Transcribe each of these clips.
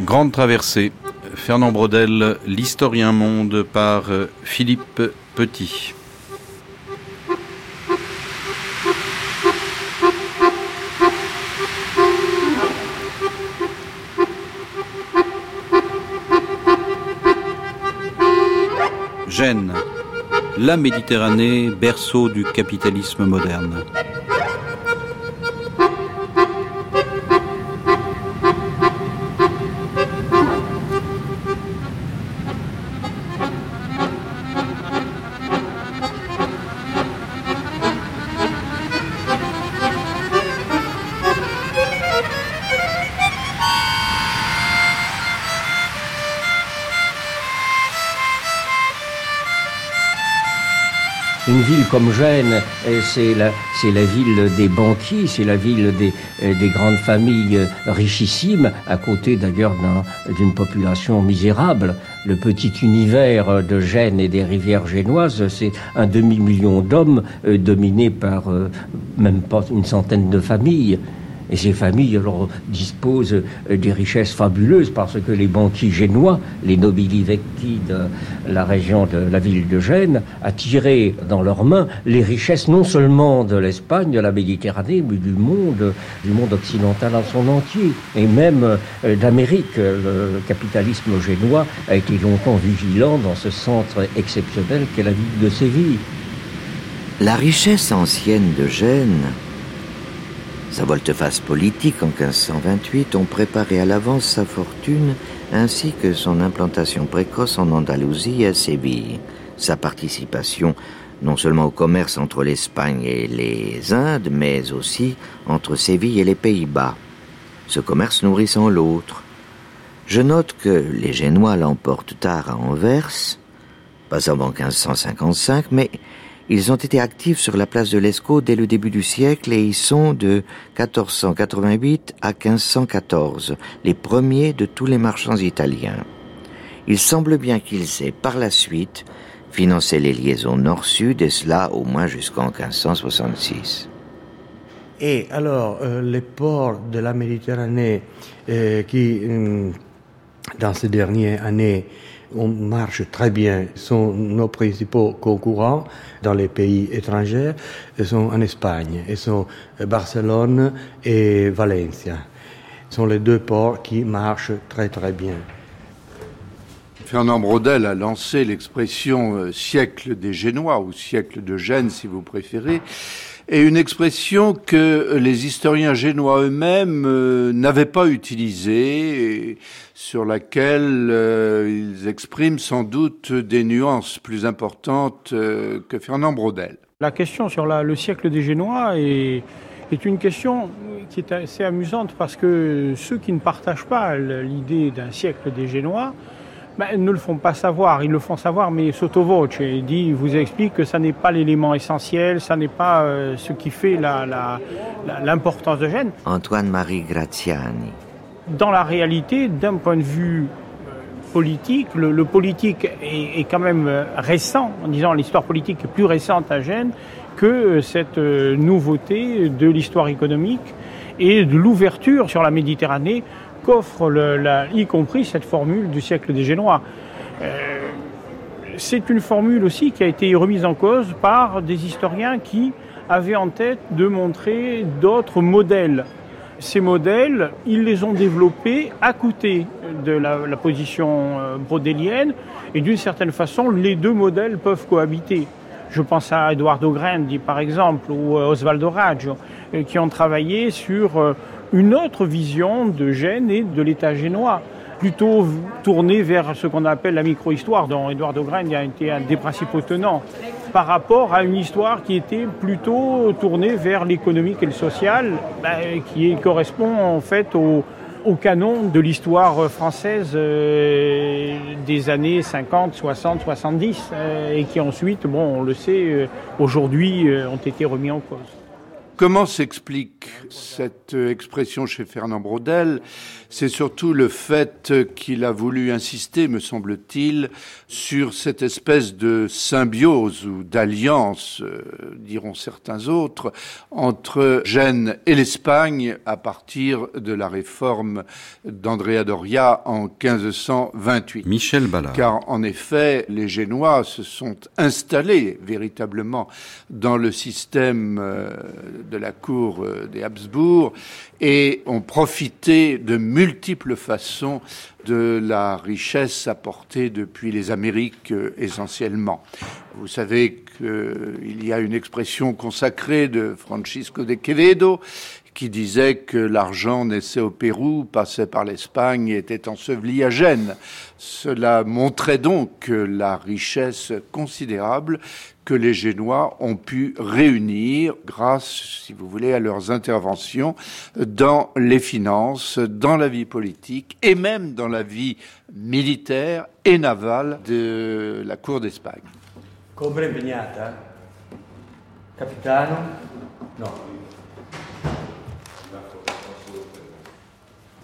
Grande traversée. Fernand Brodel, L'historien monde par Philippe Petit. La Méditerranée, berceau du capitalisme moderne. Comme Gênes, c'est la, ville des banquiers, c'est la ville des, des grandes familles richissimes, à côté d'ailleurs d'une population misérable. Le petit univers de Gênes et des rivières génoises, c'est un demi-million d'hommes euh, dominés par euh, même pas une centaine de familles. Et ces familles alors, disposent euh, des richesses fabuleuses parce que les banquiers génois, les nobili vecti de la région de la ville de Gênes, attiraient dans leurs mains les richesses non seulement de l'Espagne, de la Méditerranée, mais du monde, du monde occidental en son entier, et même euh, d'Amérique. Le capitalisme génois a été longtemps vigilant dans ce centre exceptionnel qu'est la ville de Séville. La richesse ancienne de Gênes sa volte-face politique en 1528 ont préparé à l'avance sa fortune ainsi que son implantation précoce en Andalousie et à Séville. Sa participation non seulement au commerce entre l'Espagne et les Indes, mais aussi entre Séville et les Pays-Bas. Ce commerce nourrissant l'autre. Je note que les Génois l'emportent tard à Anvers, pas avant 1555, mais ils ont été actifs sur la place de l'Escaut dès le début du siècle et y sont de 1488 à 1514, les premiers de tous les marchands italiens. Il semble bien qu'ils aient par la suite financé les liaisons nord-sud et cela au moins jusqu'en 1566. Et alors, euh, les ports de la Méditerranée euh, qui, euh, dans ces dernières années, on marche très bien. Sont nos principaux concurrents dans les pays étrangers ils sont en Espagne, ils sont Barcelone et Valencia. Ce sont les deux ports qui marchent très très bien. Fernand Brodel a lancé l'expression euh, siècle des Génois ou siècle de Gênes si vous préférez et une expression que les historiens génois eux-mêmes euh, n'avaient pas utilisée, sur laquelle euh, ils expriment sans doute des nuances plus importantes euh, que Fernand Braudel. La question sur le siècle des Génois est, est une question qui est assez amusante parce que ceux qui ne partagent pas l'idée d'un siècle des Génois ben, ne le font pas savoir. Ils le font savoir, mais sotto voce. Il dit, il vous explique que ça n'est pas l'élément essentiel, ça n'est pas euh, ce qui fait l'importance de Gênes. Antoine-Marie Graziani. Dans la réalité, d'un point de vue politique, le, le politique est, est, quand même récent, en disant l'histoire politique est plus récente à Gênes que cette nouveauté de l'histoire économique et de l'ouverture sur la Méditerranée qu'offre, y compris cette formule du siècle des Génois. Euh, c'est une formule aussi qui a été remise en cause par des historiens qui avaient en tête de montrer d'autres modèles. Ces modèles, ils les ont développés à côté de la, la position euh, brodélienne et d'une certaine façon, les deux modèles peuvent cohabiter. Je pense à Eduardo Grandi, par exemple, ou Osvaldo Raggio, euh, qui ont travaillé sur une autre vision de Gênes et de l'État génois, plutôt tournée vers ce qu'on appelle la micro-histoire, dont Édouard de a été un des principaux tenants, par rapport à une histoire qui était plutôt tournée vers l'économique et le social, ben, qui correspond en fait au, canon de l'histoire française euh, des années 50, 60, 70, euh, et qui ensuite, bon, on le sait, euh, aujourd'hui, ont été remis en cause. Comment s'explique cette expression chez Fernand Braudel? C'est surtout le fait qu'il a voulu insister, me semble-t-il, sur cette espèce de symbiose ou d'alliance, euh, diront certains autres, entre Gênes et l'Espagne à partir de la réforme d'Andrea Doria en 1528. Michel Ballard. Car en effet, les Génois se sont installés véritablement dans le système euh, de la cour euh, des Habsbourg et ont profité de multiples façons de la richesse apportée depuis les Amériques euh, essentiellement. Vous savez qu'il y a une expression consacrée de Francisco de Quevedo qui disait que l'argent naissait au Pérou, passait par l'Espagne et était enseveli à Gênes. Cela montrait donc la richesse considérable que les Génois ont pu réunir grâce, si vous voulez, à leurs interventions dans les finances, dans la vie politique et même dans la vie militaire et navale de la cour d'Espagne. Capitano? No.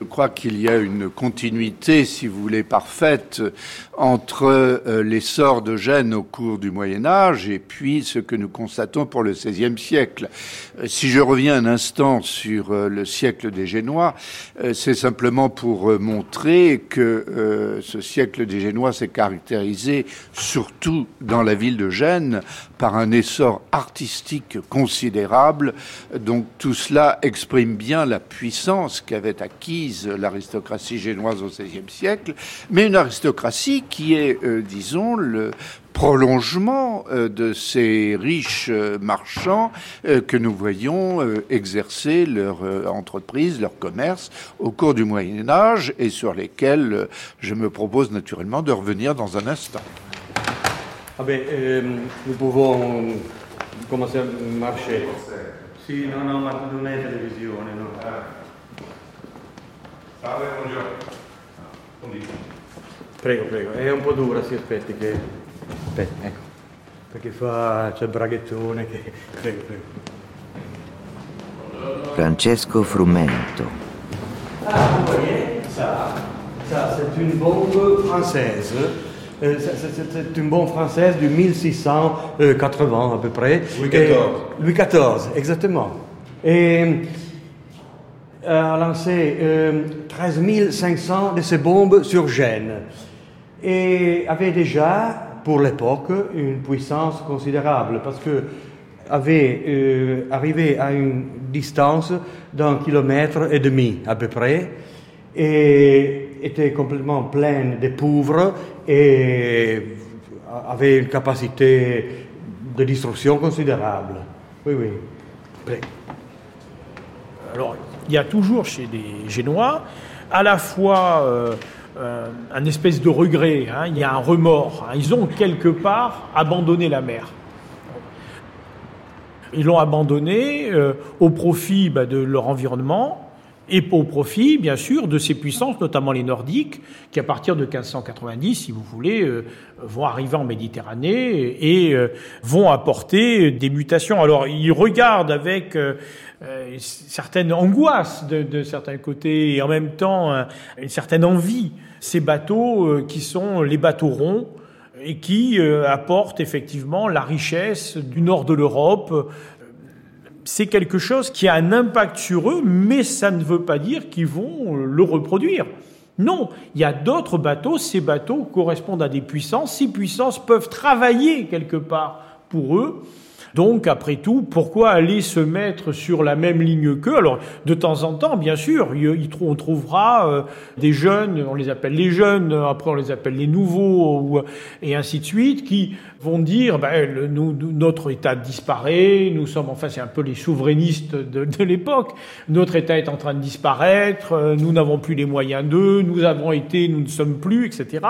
Je crois qu'il y a une continuité, si vous voulez, parfaite entre euh, l'essor de Gênes au cours du Moyen Âge et puis ce que nous constatons pour le XVIe siècle. Euh, si je reviens un instant sur euh, le siècle des Génois, c'est simplement pour montrer que ce siècle des Génois s'est caractérisé surtout dans la ville de Gênes par un essor artistique considérable. Donc tout cela exprime bien la puissance qu'avait acquise l'aristocratie génoise au XVIe siècle, mais une aristocratie qui est, euh, disons, le prolongement euh, de ces riches euh, marchands que nous voyons exercer leur entreprise, leur commerce au cours du Moyen Âge et sur lesquels je me propose naturellement de revenir dans un instant. Ah ben, nous pouvons commencer à marcher. Si, non, non, ma non è televisione, no. Salve, buongiorno. Prego, prego. È un po' dura, si aspetti che... Aspetta, ecco. Perché fa... c'è il braghettone che... Prego, prego. Francesco Frumento. Ah, vous voyez, ça, ça c'est une bombe française. Euh, c'est une bombe française du 1680 à peu près. Louis XIV. Louis XIV, exactement. Et a lancé euh, 13 500 de ces bombes sur Gênes et avait déjà, pour l'époque, une puissance considérable parce que avait euh, arrivé à une distance d'un kilomètre et demi à peu près et était complètement pleine de pauvres et avait une capacité de destruction considérable. Oui, oui. Alors, il y a toujours chez les Génois à la fois euh, euh, un espèce de regret, hein, il y a un remords. Hein. ils ont quelque part abandonné la mer. Ils l'ont abandonné euh, au profit bah, de leur environnement, et au profit, bien sûr, de ces puissances, notamment les Nordiques, qui à partir de 1590, si vous voulez, euh, vont arriver en Méditerranée et euh, vont apporter des mutations. Alors, ils regardent avec euh, certaines angoisses de, de, certains côtés et en même temps une certaine envie ces bateaux qui sont les bateaux ronds et qui apportent effectivement la richesse du nord de l'Europe, c'est quelque chose qui a un impact sur eux, mais ça ne veut pas dire qu'ils vont le reproduire. Non, il y a d'autres bateaux, ces bateaux correspondent à des puissances, ces puissances peuvent travailler quelque part pour eux, donc, après tout, pourquoi aller se mettre sur la même ligne qu'eux? Alors, de temps en temps, bien sûr, on trouvera euh, des jeunes, on les appelle les jeunes, après on les appelle les nouveaux, et ainsi de suite, qui vont dire, ben, nous, notre État disparaît, nous sommes, enfin, c'est un peu les souverainistes de, de l'époque, notre État est en train de disparaître, euh, nous n'avons plus les moyens d'eux, nous avons été, nous ne sommes plus, etc.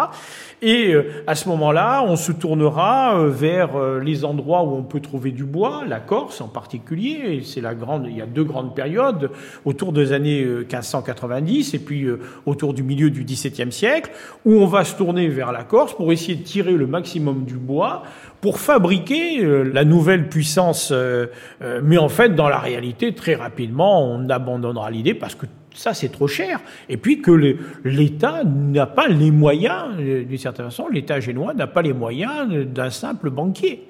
Et euh, à ce moment-là, on se tournera vers les endroits où on peut trouver du bois, la Corse en particulier. C'est la grande, il y a deux grandes périodes autour des années 1590 et puis autour du milieu du XVIIe siècle, où on va se tourner vers la Corse pour essayer de tirer le maximum du bois pour fabriquer la nouvelle puissance. mais en fait, dans la réalité, très rapidement, on abandonnera l'idée parce que ça c'est trop cher. Et puis que l'État n'a pas les moyens, euh, d'une certaine façon, l'État génois n'a pas les moyens d'un simple banquier.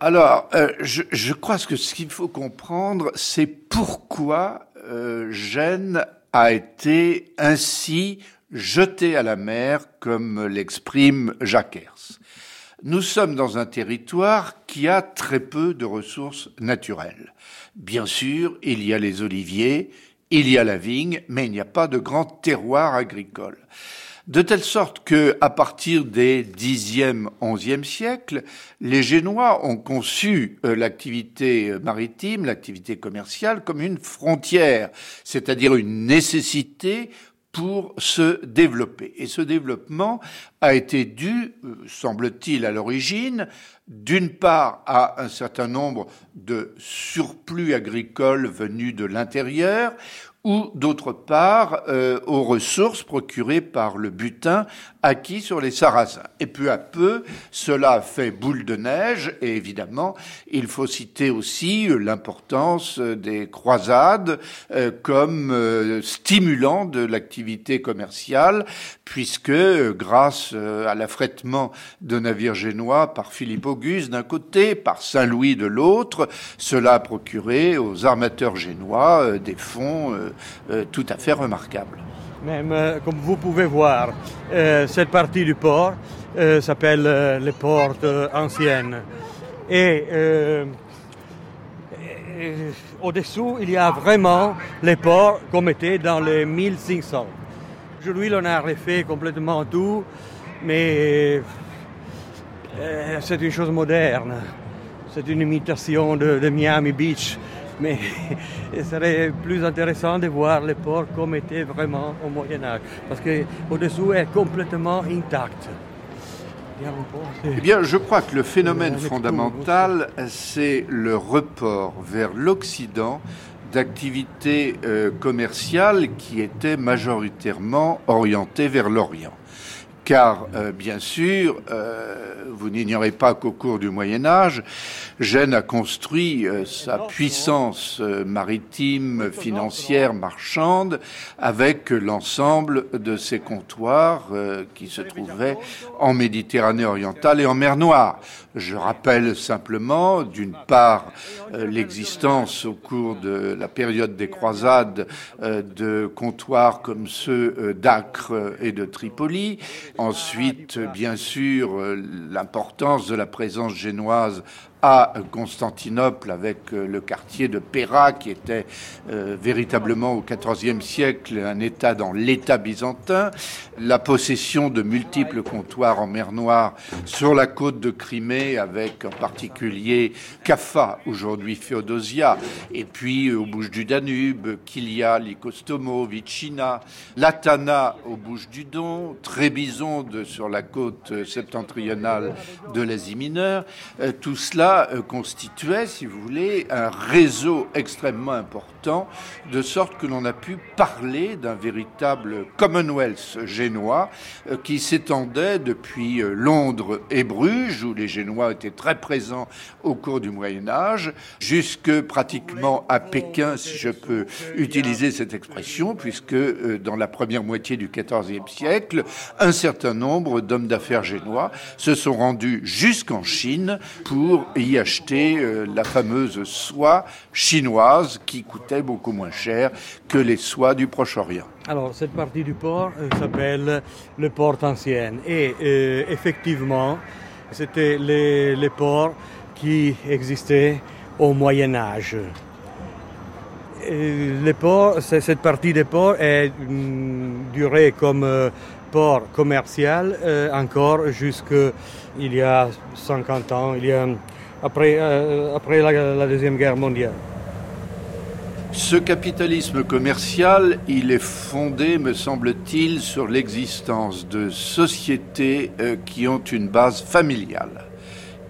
Alors, euh, je, crois que ce qu'il faut comprendre, c'est pourquoi euh, Gênes a été ainsi jeté à la mer, comme l'exprime Jacques Hers. Nous sommes dans un territoire qui a très peu de ressources naturelles. Bien sûr, il y a les oliviers, il y a la vigne, mais il n'y a pas de grand terroir agricole. De telle sorte que, à partir des Xe, XIe siècles, les Génois ont conçu euh, l'activité maritime, l'activité commerciale, comme une frontière, c'est-à-dire une nécessité pour se développer. Et ce développement a été dû, euh, semble-t-il, à l'origine, d'une part à un certain nombre de surplus agricoles venus de l'intérieur, ou d'autre part euh, aux ressources procurées par le butin acquis sur les Sarrasins. Et peu à peu, cela fait boule de neige, et évidemment, il faut citer aussi euh, l'importance euh, des croisades comme stimulant de l'activité commerciale, puisque grâce à l'affrètement de navires génois par Philippe Auguste d'un côté, par Saint-Louis de l'autre, cela a procuré aux armateurs génois des fonds euh, tout à fait remarquable. Même euh, comme vous pouvez voir, euh, cette partie du port s'appelle les portes anciennes. Et au-dessous, il y a vraiment les ports comme étaient dans les 1500. Aujourd'hui, on a refait complètement tout, mais c'est une chose moderne. C'est une imitation de Miami Beach mais il serait plus intéressant de voir les ports comme étaient vraiment au Moyen Âge, parce qu'au-dessous est complètement intact. Eh bien, je crois que le phénomène fondamental, c'est le report vers l'Occident d'activités euh, commerciales qui étaient majoritairement orientées vers l'Orient car euh, bien sûr, euh, vous n'ignorez pas qu'au cours du Moyen Âge, Gênes a construit euh, sa puissance maritime, financière, marchande, avec l'ensemble de ses comptoirs qui se trouvaient en Méditerranée orientale et en mer Noire. Je rappelle simplement, d'une part, l'existence au cours de la période des croisades de comptoirs comme ceux d'Acre et de Tripoli, Ensuite, bien sûr, euh, l'importance de la présence génoise à Constantinople avec euh, le quartier de Péra qui était euh, véritablement au XIVe siècle un État dans l'État byzantin, la possession de multiples comptoirs en mer Noire sur la côte de Crimée avec en particulier Caffa, aujourd'hui Féodosia, et puis aux Bouches du Danube, Kilia, Lycostomo, Vicina, Latana aux Bouches du Don, Trébizonde sur la côte septentrionale de l'Asie mineure, tout cela euh, constituait, si vous voulez, un réseau extrêmement important, de sorte que l'on a pu parler d'un véritable Commonwealth génois euh, qui s'étendait depuis euh, Londres et Bruges, où les Génois étaient très présents au cours du Moyen Âge, jusque pratiquement à Pékin, si je peux utiliser cette expression, puisque dans la première moitié du XIVe siècle, un certain nombre d'hommes d'affaires génois se sont rendus jusqu'en Chine pour y acheter euh, la fameuse soie chinoise qui coûtait beaucoup moins cher que les soies du Proche-Orient. Alors, cette partie du port euh, s'appelle le port ancien. Et euh, effectivement, c'était les, les, ports qui existaient au Moyen Âge. les ports, cette partie des ports est mm, durée comme port commercial encore jusqu'il y a 50 ans. Après, euh, après la, Deuxième Guerre mondiale. Ce capitalisme commercial, il est fondé, me semble-t-il, sur l'existence de sociétés euh, qui ont une base familiale,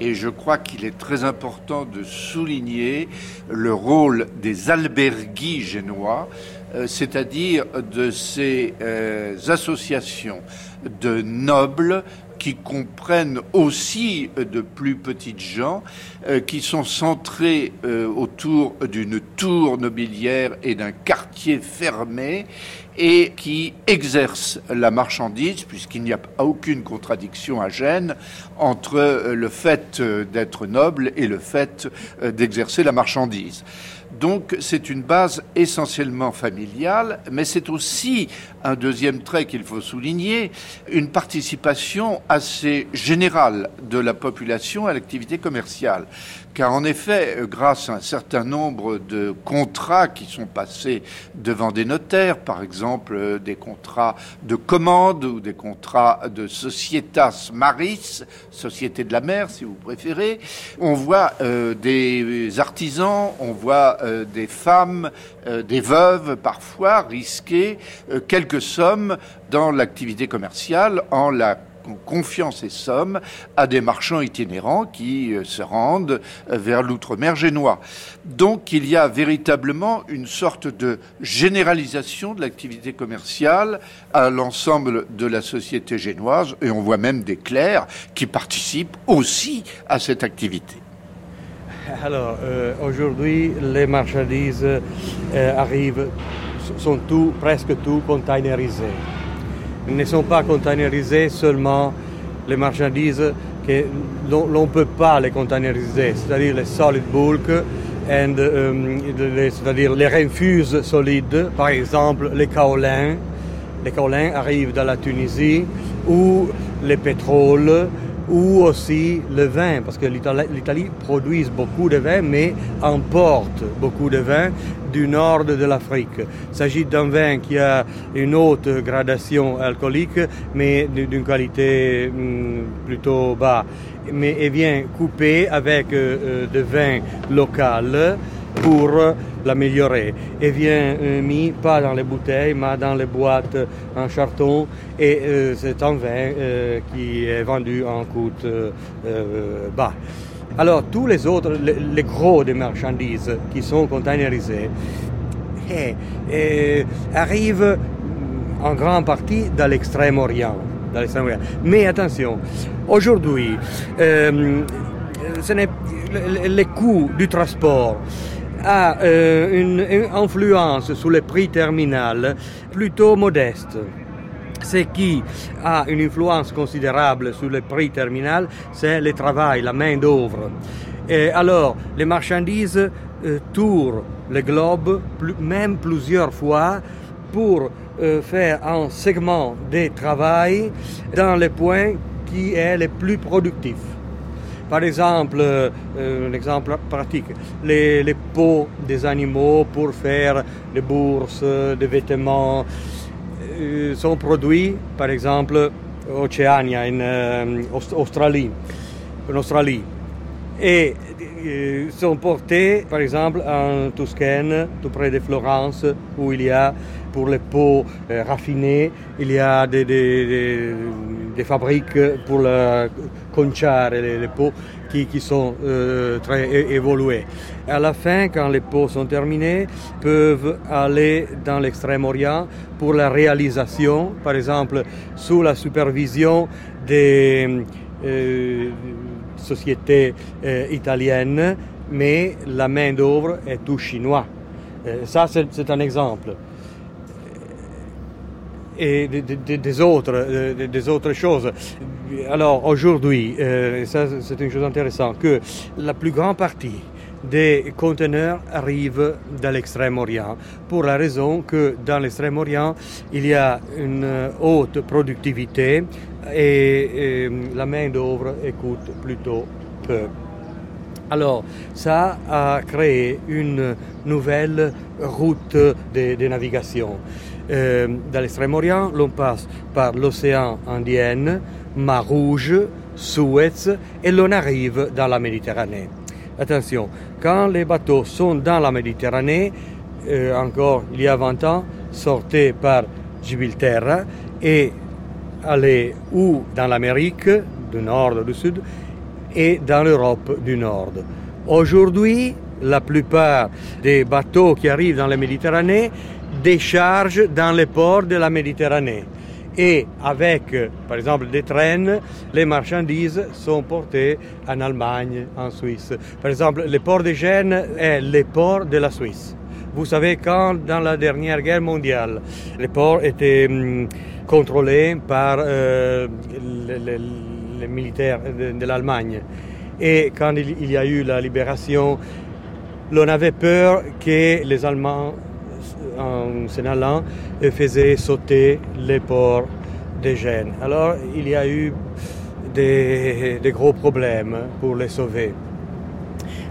Et je crois qu'il est très important de souligner le rôle des alberguis génois, euh, c'est-à-dire de ces associations de nobles qui comprennent aussi de plus petites gens, euh, qui sont centrés autour d'une tour nobiliaire et d'un quartier fermé, et qui exercent la marchandise, puisqu'il n'y a aucune contradiction à Gênes entre le fait d'être noble et le fait d'exercer la marchandise. Donc c'est une base essentiellement familiale, mais c'est aussi un deuxième trait qu'il faut souligner, une participation assez générale de la population à l'activité commerciale. Car en effet, grâce à un certain nombre de contrats qui sont passés devant des notaires, par exemple euh, des contrats de commande ou des contrats de societas maris, société de la mer si vous préférez, on voit euh, des artisans, on voit euh, des femmes, des veuves parfois risquer quelques sommes dans l'activité commerciale en la confiant ces sommes à des marchands itinérants qui euh, se rendent euh, vers l'outre-mer génois. Donc il y a véritablement une sorte de généralisation de l'activité commerciale à l'ensemble de la société génoise et on voit même des clercs qui participent aussi à cette activité. Alors euh, aujourd'hui les marchandises arrivent, sont tout, presque tout containerisées ne sont pas containerisées seulement les marchandises que l'on ne peut pas les containeriser, c'est-à-dire les solid bulk, euh, c'est-à-dire les refuses solides, par exemple les kaolins. Les kaolins arrivent de la Tunisie ou les pétroles ou aussi le vin, parce que l'Italie produit beaucoup de vin, mais importe beaucoup de vin du nord de l'Afrique. Il s'agit d'un vin qui a une haute gradation alcoolique, mais d'une qualité hmm, plutôt bas. Mais il vient coupé avec euh, euh, de vin local pour l'améliorer. Et vient euh, mis pas dans les bouteilles, mais dans les boîtes en charton. Et euh, c'est un vin euh, qui est vendu en coût bas. Alors, tous les autres, les, gros des marchandises qui sont containerisées, eh, eh, arrivent en grande partie de l'extrême-orient. Mais attention, aujourd'hui, ce n'est les coûts du transport a euh, une, influence sur les prix terminal plutôt modeste. Ce qui a une influence considérable sur les prix terminal, c'est le travail, la main-d'œuvre. Et alors, les marchandises euh, tournent le globe même plusieurs fois pour euh, faire un segment de travail dans les points qui est le plus productif. Par exemple, euh, un exemple pratique, les, les, peaux des animaux pour faire des bourses, des vêtements, euh, sont produits, par exemple, en euh, Australie, en Australie. Et sont portés, par exemple, en Toscane, tout près de Florence, où il y a pour les peaux raffinées, il y a des, des, des fabriques pour le les, les qui, qui sont euh, très évoluées. À la fin, quand les pots sont terminés, peuvent aller dans l'extrême-orient pour la réalisation, par exemple, sous la supervision des euh, sociétés euh, italiennes, mais la main-d'œuvre est tout chinois. Ça, c'est un exemple et des, autres, des autres choses. Alors aujourd'hui, euh, ça c'est une chose intéressante, que la plus grande partie des conteneurs arrivent de l'extrême-orient, pour la raison que dans l'extrême-orient, il y a une haute productivité et, la main-d'œuvre coûte plutôt peu. Alors, ça a créé une nouvelle route de navigation. Euh, dans l'extrême-orient, l'on passe par l'océan Indien, Mar Rouge, Suez, et l'on arrive dans la Méditerranée. Attention, quand les bateaux sont dans la Méditerranée, euh, encore il y a 20 ans, sortaient par Gibraltar et allaient ou dans l'Amérique, du nord du sud, et dans l'Europe du Nord. Aujourd'hui, la plupart des bateaux qui arrivent dans la Méditerranée déchargent dans les ports de la Méditerranée. Et avec, par exemple, des traînes, les marchandises sont portées en Allemagne, en Suisse. Par exemple, le port de Gênes est le port de la Suisse. Vous savez, quand dans la dernière guerre mondiale, les ports étaient hum, contrôlés par euh, les, militaires de, l'Allemagne, et quand il, y a eu la libération, l'on avait peur que les Allemands, en s'en allant, faisaient sauter les ports de Gênes. Alors il y a eu des, des gros problèmes pour les sauver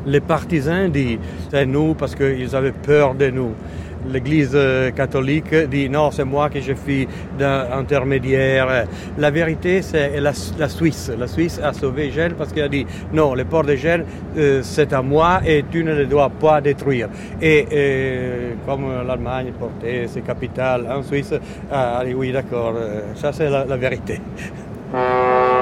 les partisans disent c'est nous parce qu'ils avaient peur de nous. L'Église euh, catholique dit non, c'est moi qui je suis intermédiaire. La vérité, c'est la, Suisse. La Suisse a sauvé Gênes parce qu'elle a dit non, le port de Gênes, euh, c'est à moi et tu ne le dois pas détruire. Et, euh, comme l'Allemagne portait ses capitales en Suisse, a dit oui, d'accord, ça c'est la, la vérité.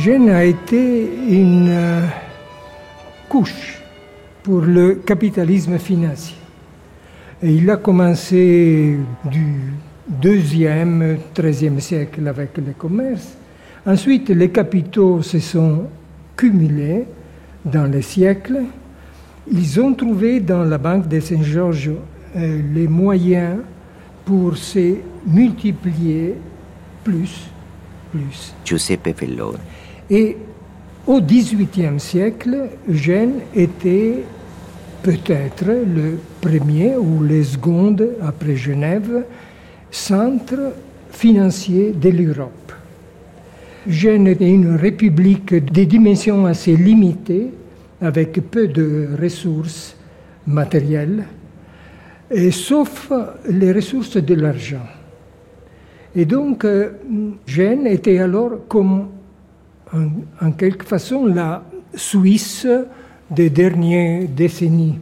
Gênes a été une euh, couche pour le capitalisme financier. Il a commencé du deuxième, treizième siècle avec le commerce. Ensuite, les capitaux se sont cumulés dans les siècles. Ils ont trouvé dans la Banque de Saint-Georges euh, les moyens pour se multiplier plus, plus. Giuseppe. Et au XVIIIe siècle, Gênes était peut-être le premier ou le second après Genève centre financier de l'Europe. Gênes est une république de dimensions assez limitées, avec peu de ressources matérielles, sauf les ressources de l'argent. Et donc, euh, Gênes était alors comme en, quelque façon la Suisse des dernières décennies.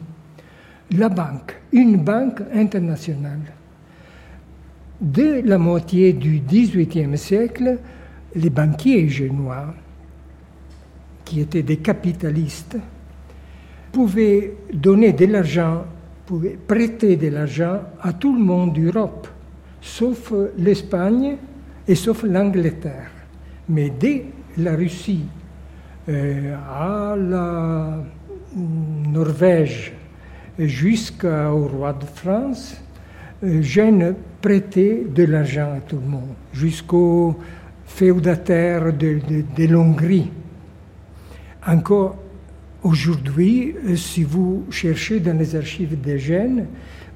La banque, une banque internationale. Dès la moitié du XVIIIe siècle, les banquiers génois, qui étaient des capitalistes, pouvaient donner de l'argent, pouvaient prêter de l'argent à tout le monde d'Europe, sauf l'Espagne et sauf l'Angleterre. Mais dès la Russie euh, à la Norvège jusqu'au roi de France, euh, Gênes prêtait de l'argent à tout le monde, jusqu'aux féodataires de, de, Encore aujourd'hui, euh, si vous cherchez dans les archives de Gênes,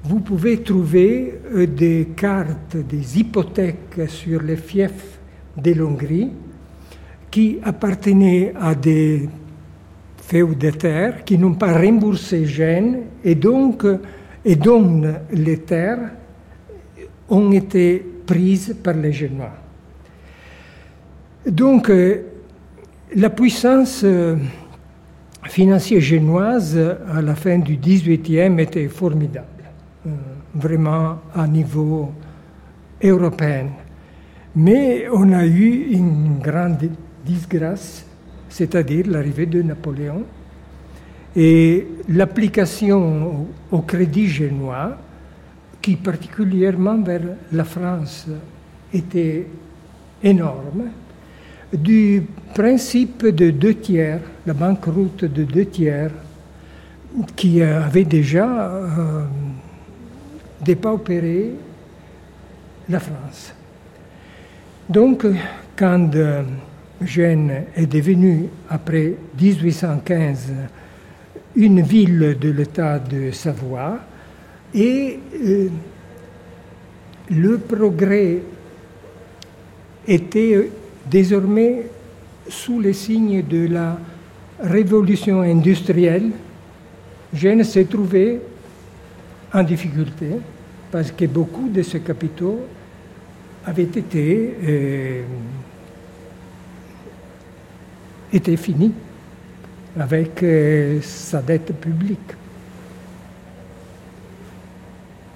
vous pouvez trouver des cartes, des hypothèques sur les fiefs de l'Hongrie qui appartenaient à des feudataires qui n'ont pas remboursé Gênes et donc et dont les terres ont été prises par les Génois. Donc la puissance euh, financière génoise à la fin du XVIIIe était formidable, euh, vraiment à niveau européen. Mais on a eu une grande disgrâce, c'est-à-dire l'arrivée de Napoléon, et l'application au crédit génois, qui particulièrement vers la France était énorme, du principe de deux tiers, la banqueroute de deux tiers, qui avait déjà euh, la France. Donc, quand euh, Gênes est devenu, après 1815, une ville de l'État de Savoie et euh, le progrès était désormais sous les signes de la révolution industrielle. Gênes s'est trouvé en difficulté parce que beaucoup de ces capitaux avaient été, euh, étaient finis avec euh, sa dette publique.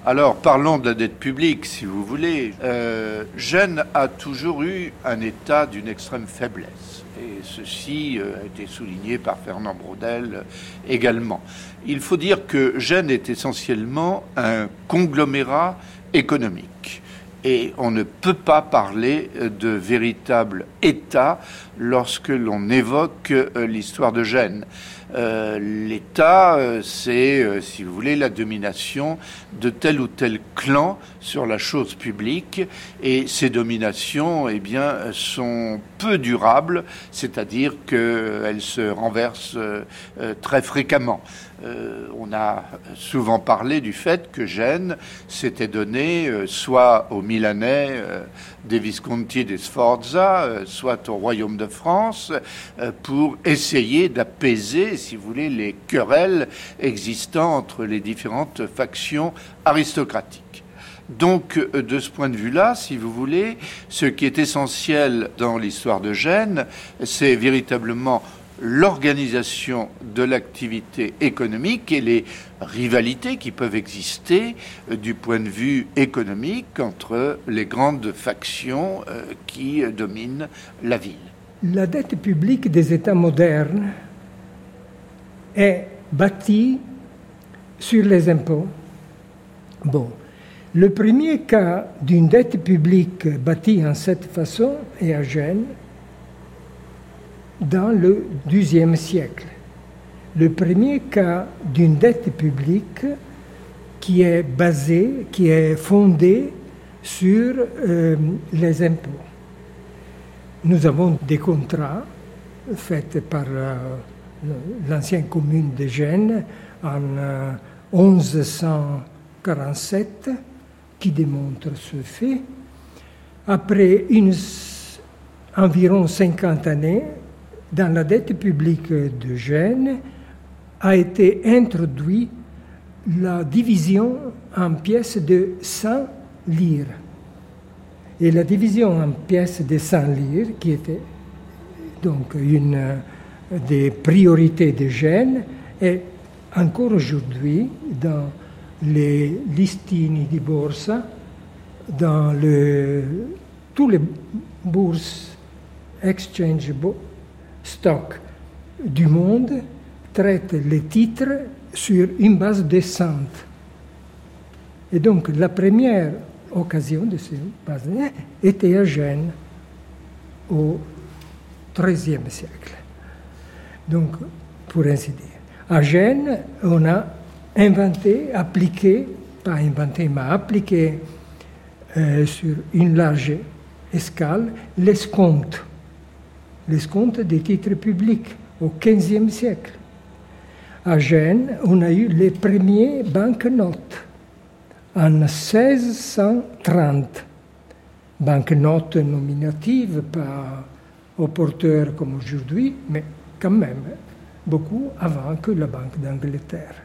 Alors parlons de la dette publique, si vous voulez. Euh, Gênes a toujours eu un état d'une extrême faiblesse. Et ceci euh, a été souligné par Fernand Braudel également. Il faut dire que Gênes est essentiellement un conglomérat économique. Et on ne peut pas parler de véritable État lorsque l'on évoque euh, l'histoire de Gênes. Euh, L'État, euh, c'est, si vous voulez, la domination de tel ou tel clan sur la chose publique, et ces dominations, eh bien, sont peu durables, c'est-à-dire qu'elles se renversent très fréquemment. On a souvent parlé du fait que Gênes s'était donné soit aux Milanais des Visconti des Sforza, soit au Royaume de France, pour essayer d'apaiser, si vous voulez, les querelles existant entre les différentes factions aristocratiques. Donc, de ce point de vue-là, si vous voulez, ce qui est essentiel dans l'histoire de Gênes, c'est véritablement l'organisation de l'activité économique et les rivalités qui peuvent exister euh, du point de vue économique entre les grandes factions euh, qui dominent la ville. La dette publique des États modernes est bâtie sur les impôts. Bon, le premier cas d'une dette publique bâtie en cette façon est à Gênes, dans le XIIe siècle. Le premier cas d'une dette publique qui est basée, qui est fondée sur euh, les impôts. Nous avons des contrats faits par euh, l'ancienne commune de Gênes en 1147 euh, qui démontrent ce fait. Après environ 50 années, dans la dette publique de Gênes a été introduite la division en pièces de 100 lire. Et la division en pièces de 100 lire, qui était donc une des priorités de Gênes, est encore aujourd'hui dans les listini di borsa, dans le, tous les bourses exchange stock du monde traite les titres sur une base descente. Et donc la première occasion de cette base était à Gênes au XIIIe siècle. Donc, pour ainsi dire. À Gênes, on a inventé, appliqué, pas inventé, mais appliqué euh, sur une large escale l'escompte l'escompte des titres publics au XVe siècle. À Gênes, on a eu les premiers banknotes en 1630. Banknotes nominatives, pas aux porteurs comme aujourd'hui, mais quand même beaucoup avant que la Banque d'Angleterre.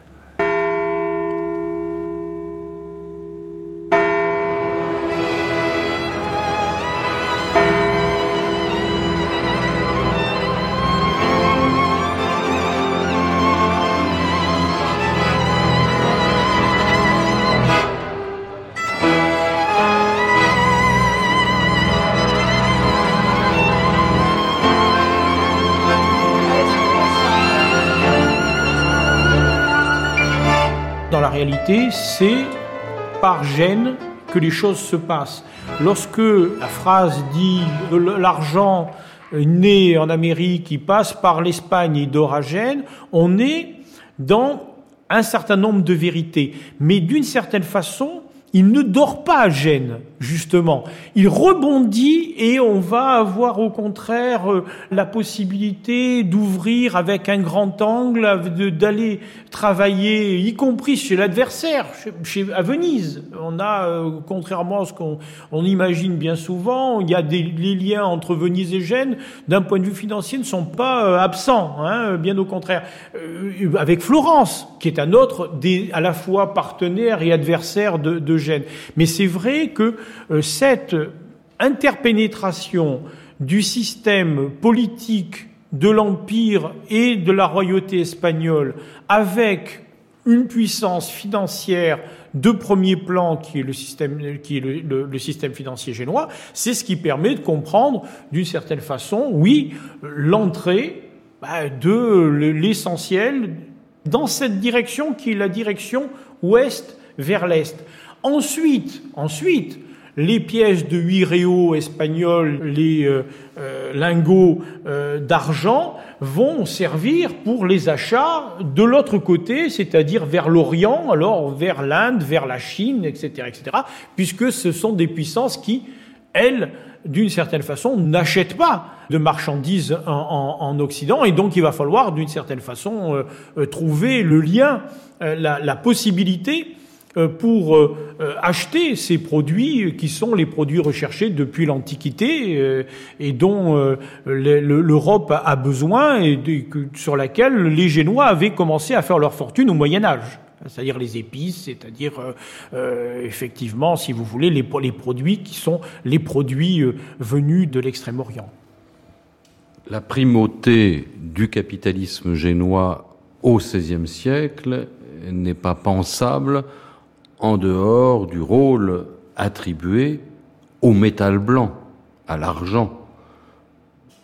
C'est par gêne que les choses se passent. Lorsque la phrase dit l'argent né en Amérique qui passe par l'Espagne et Gênes, on est dans un certain nombre de vérités. Mais d'une certaine façon, il ne dort pas à Gênes. Justement. Il rebondit et on va avoir au contraire euh, la possibilité d'ouvrir avec un grand angle, d'aller travailler, y compris chez l'adversaire, chez, à Venise. On a, euh, contrairement à ce qu'on on imagine bien souvent, il y a des les liens entre Venise et Gênes, d'un point de vue financier, ne sont pas euh, absents, hein, bien au contraire. avec Florence, qui est un autre à la fois partenaire et adversaire de, de Gênes. Mais c'est vrai que cette interpénétration du système politique de l'Empire et de la royauté espagnole avec une puissance financière de premier plan qui est le système, qui est le, système financier génois, c'est ce qui permet de comprendre d'une certaine façon, oui, l'entrée bah, de l'essentiel dans cette direction qui est la direction ouest vers l'est. Ensuite, ensuite, les pièces de huit réaux espagnols, les euh, euh, lingots euh, d'argent vont servir pour les achats de l'autre côté, c'est-à-dire vers l'Orient, alors vers l'Inde, vers la Chine, etc., etc., puisque ce sont des puissances qui, elles, d'une certaine façon, n'achètent pas de marchandises en, Occident, et donc il va falloir, d'une certaine façon, trouver le lien, la, la possibilité euh, pour euh, euh, acheter ces produits qui sont les produits recherchés depuis l'Antiquité et dont l'Europe a besoin et sur laquelle les Génois avaient commencé à faire leur fortune au Moyen Âge c'est-à-dire les épices, c'est-à-dire effectivement, si vous voulez, les, produits qui sont les produits venus de l'Extrême-Orient. La primauté du capitalisme génois au XVIe siècle n'est pas pensable en dehors du rôle attribué au métal blanc, à l'argent.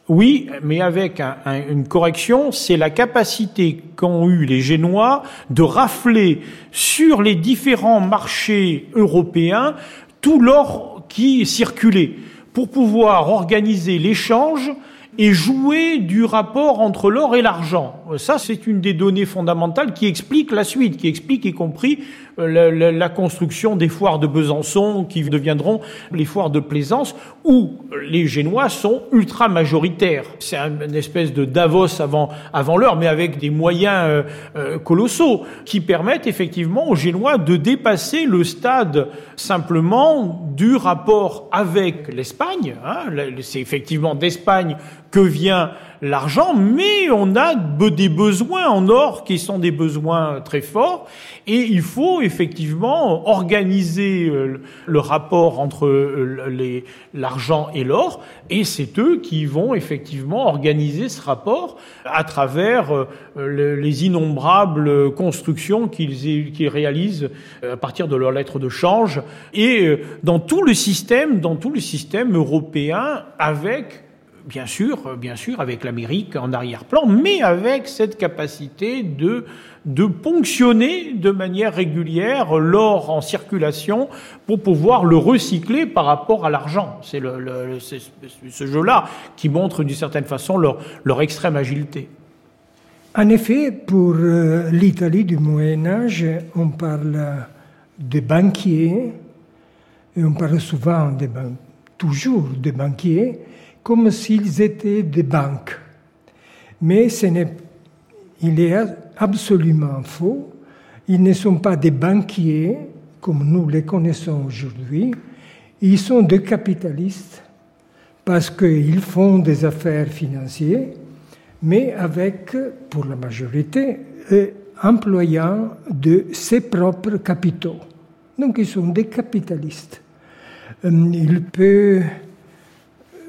Oui, mais avec une correction, c'est la capacité qu'ont eu les Génois de rafler sur les différents marchés européens tout l'or qui circulait pour pouvoir organiser l'échange et jouer du rapport entre l'or et l'argent. Ça, c'est une des données fondamentales qui explique la suite, qui explique y compris euh, la, construction des foires de Besançon qui deviendront les foires de Plaisance où les Génois sont ultra majoritaires. C'est une espèce de Davos avant, l'heure, mais avec des moyens euh, euh, colossaux qui permettent effectivement aux Génois de dépasser le stade simplement du rapport avec l'Espagne. Hein. C'est effectivement d'Espagne que vient l'argent, mais on a des besoins en or qui sont des besoins très forts, et il faut effectivement organiser euh, le rapport entre euh, l'argent et l'or, et c'est eux qui vont effectivement organiser ce rapport à travers euh, les innombrables constructions qu'ils réalisent à partir de leurs lettres de change, et dans tout le système, dans tout le système européen, avec bien sûr, bien sûr, avec l'Amérique en arrière-plan, mais avec cette capacité de, de ponctionner de manière régulière l'or en circulation pour pouvoir le recycler par rapport à l'argent. C'est le, ce jeu-là qui montre d'une certaine façon leur, leur extrême agilité. En effet, pour euh, l'Italie du Moyen Âge, on parle de banquiers, et on parle souvent de toujours de banquiers, comme s'ils étaient des banques. Mais il est absolument faux. Ils ne sont pas des banquiers comme nous les connaissons aujourd'hui. Ils sont des capitalistes parce qu'ils font des affaires financières, mais avec, pour la majorité, euh, employant de ses propres capitaux. Donc ils sont des capitalistes. Euh, il peut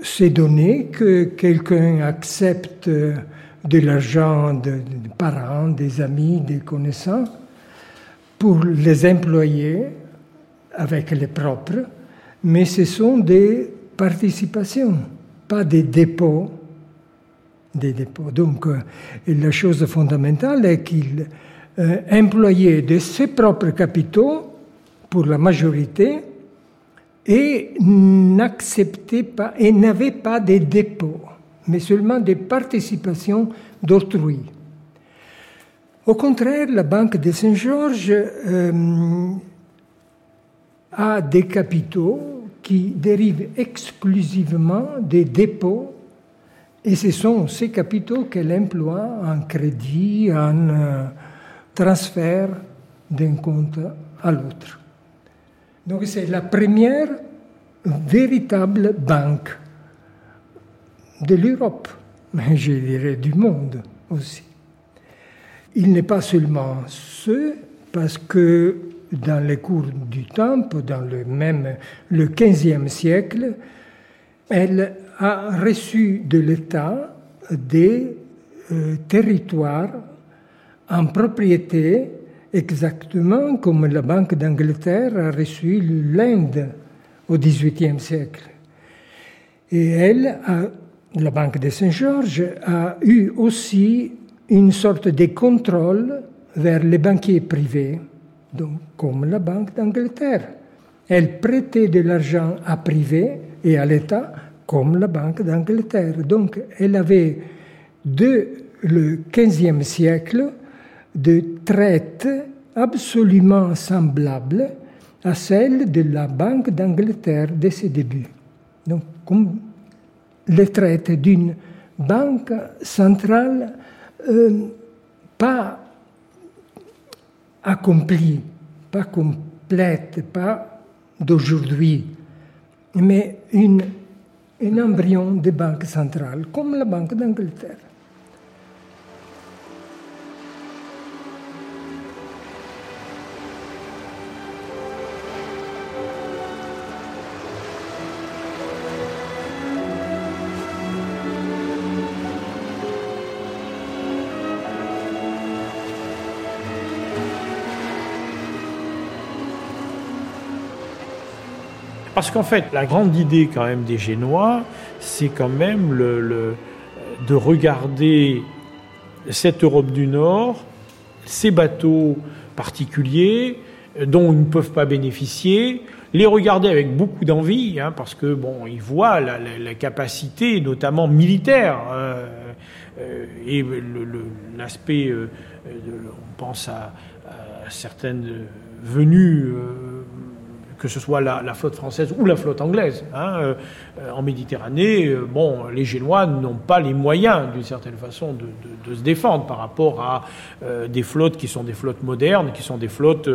c'est donné que quelqu'un accepte de l'argent de, parents, des amis, des connaissances pour les employer avec les propres, mais ce sont des participations, pas des dépôts. Des dépôts. Donc, euh, la chose fondamentale est qu'il euh, employait de ses propres capitaux pour la majorité et n'acceptait pas et n'avait pas de dépôts, mais seulement des participations d'autrui. Au contraire, la Banque de Saint-Georges euh, a des capitaux qui dérivent exclusivement des dépôts et ce sont ces capitaux qu'elle emploie en crédit, en euh, transfert d'un compte à l'autre. Donc c'est la première véritable banque de l'Europe, mais je dirais du monde aussi. Il n'est pas seulement ce, parce que dans les cours du temps, dans le même le 15e siècle, elle a reçu de l'État des euh, territoires en propriété exactement comme la Banque d'Angleterre a reçu l'Inde au XVIIIe siècle. Et elle, la Banque de Saint-Georges, a eu aussi une sorte de contrôle vers les banquiers privés, donc comme la Banque d'Angleterre. Elle prêtait de l'argent à privés et à l'État comme la Banque d'Angleterre. Donc elle avait, de le XVe siècle, de traites absolument semblables à celles de la Banque d'Angleterre de ses débuts. Donc, comme les traites d'une banque centrale euh, pas accomplie, pas complète, pas d'aujourd'hui, mais un embryon de banque centrale, comme la Banque d'Angleterre. Parce qu'en fait, la grande idée quand même des Génois, c'est quand même le, de regarder cette Europe du Nord, ces bateaux particuliers dont ils ne peuvent pas bénéficier, les regarder avec beaucoup d'envie, hein, parce que bon, ils voient la, capacité, notamment militaire, euh, euh, et l'aspect, euh, on pense à certaines venues que ce soit la, flotte française ou la flotte anglaise. Hein, euh, en Méditerranée, euh, bon, les Génois n'ont pas les moyens, d'une certaine façon, de, se défendre par rapport à euh, des flottes qui sont des flottes modernes, qui sont des flottes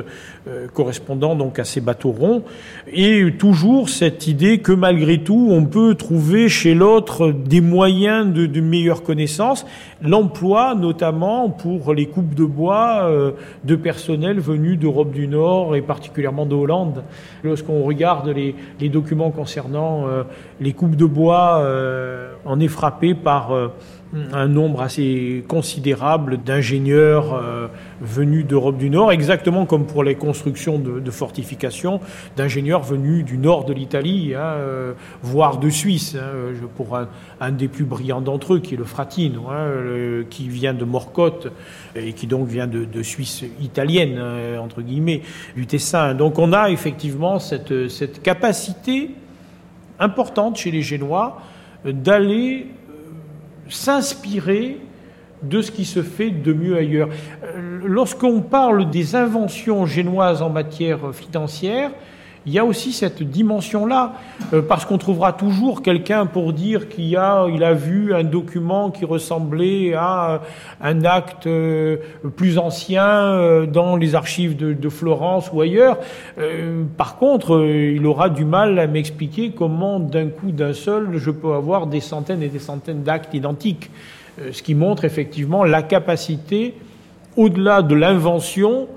correspondant donc à ces bateaux ronds, et toujours cette idée que malgré tout, on peut trouver chez l'autre des moyens de, de meilleure connaissance, l'emploi notamment pour les coupes de bois de personnel venus d'Europe du Nord et particulièrement de Hollande. Lorsqu'on regarde les, documents concernant euh, les coupes de bois, euh, on est frappé par euh, un nombre assez considérable d'ingénieurs euh, venus d'Europe du Nord, exactement comme pour les constructions de, fortifications, d'ingénieurs venus du nord de l'Italie, hein, euh, voire de Suisse, hein, pour un, des plus brillants d'entre eux, qui est le Fratino, hein, qui vient de Morcotte et qui donc vient de, Suisse italienne, entre guillemets, du Tessin. Donc on a effectivement cette capacité importante chez les Génois d'aller s'inspirer de ce qui se fait de mieux ailleurs. Euh, lorsqu'on parle des inventions génoises en matière financière, il y a aussi cette dimension-là, euh, parce qu'on trouvera toujours quelqu'un pour dire qu'il a, vu un document qui ressemblait à un acte euh, plus ancien dans les archives de, de Florence ou ailleurs. par contre, il aura du mal à m'expliquer comment, d'un coup, d'un seul, je peux avoir des centaines et des centaines d'actes identiques. Ce qui montre effectivement la capacité, au-delà de l'invention,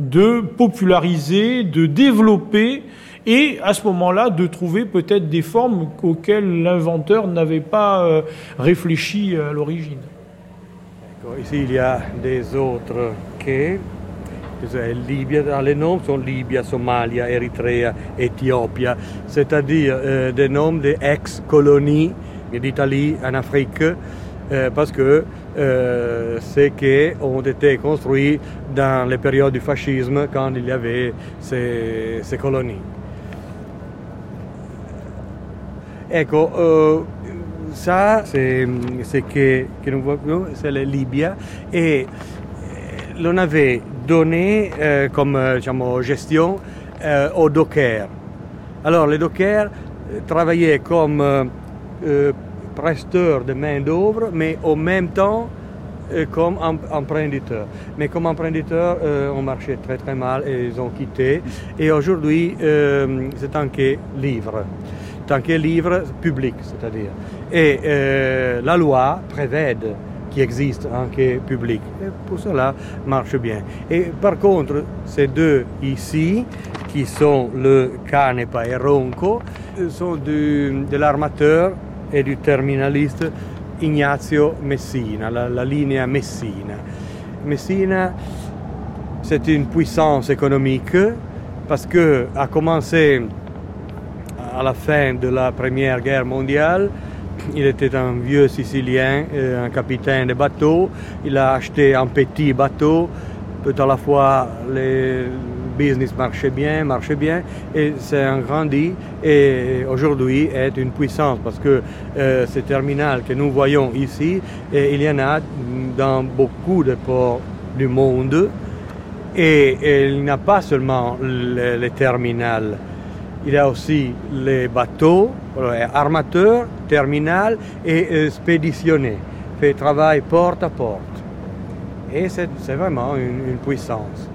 de populariser, de développer et à ce moment-là de trouver peut-être des formes auxquelles l'inventeur n'avait pas euh, réfléchi à l'origine. Ici, il y a des autres quais. Libye, les noms sont Libye, Somalia, Érythrée, Éthiopie, c'est-à-dire euh, des noms des ex-colonies d'Italie en Afrique, euh, parce que euh, c'est qui ont été construits dans les périodes du fascisme quand il y avait ces, ces colonies. Ecco, euh, ça, c'est ce que, que nous voyons, c'est la Libye. Et l'on avait donné euh, comme diciamo, gestion euh, au Docker. Alors les dockers travaillaient comme presteurs de main-d'œuvre, mais en même temps comme emprunteurs. Mais comme emprunteurs, on marchait très très mal et ils ont quitté. Et aujourd'hui, c'est un quai livre tant que livre public, c'est-à-dire. Et euh, la loi prévède qui existe en quai public. Et pour cela, marche bien. Et par contre, ces deux ici, qui sont le Canepa et Ronco, sont de l'armateur et du terminaliste Ignazio Messina, la, ligne Messina. Messina, c'est une puissance économique parce que a commencé à la fin de la Première Guerre mondiale. Il était un vieux Sicilien, euh, un capitaine de bateau. Il a acheté un petit bateau. Tout à la fois, le business marchait bien, marchait bien, et c'est un grandi et aujourd'hui est une puissance parce que euh, ce terminal que nous voyons ici, il y en a dans beaucoup de ports du monde. Et, il n'y a pas seulement le, le terminal il y a aussi les bateaux, armateurs, terminal et euh, spéditionner, fait travail porte à porte. Et c'est vraiment une, puissance.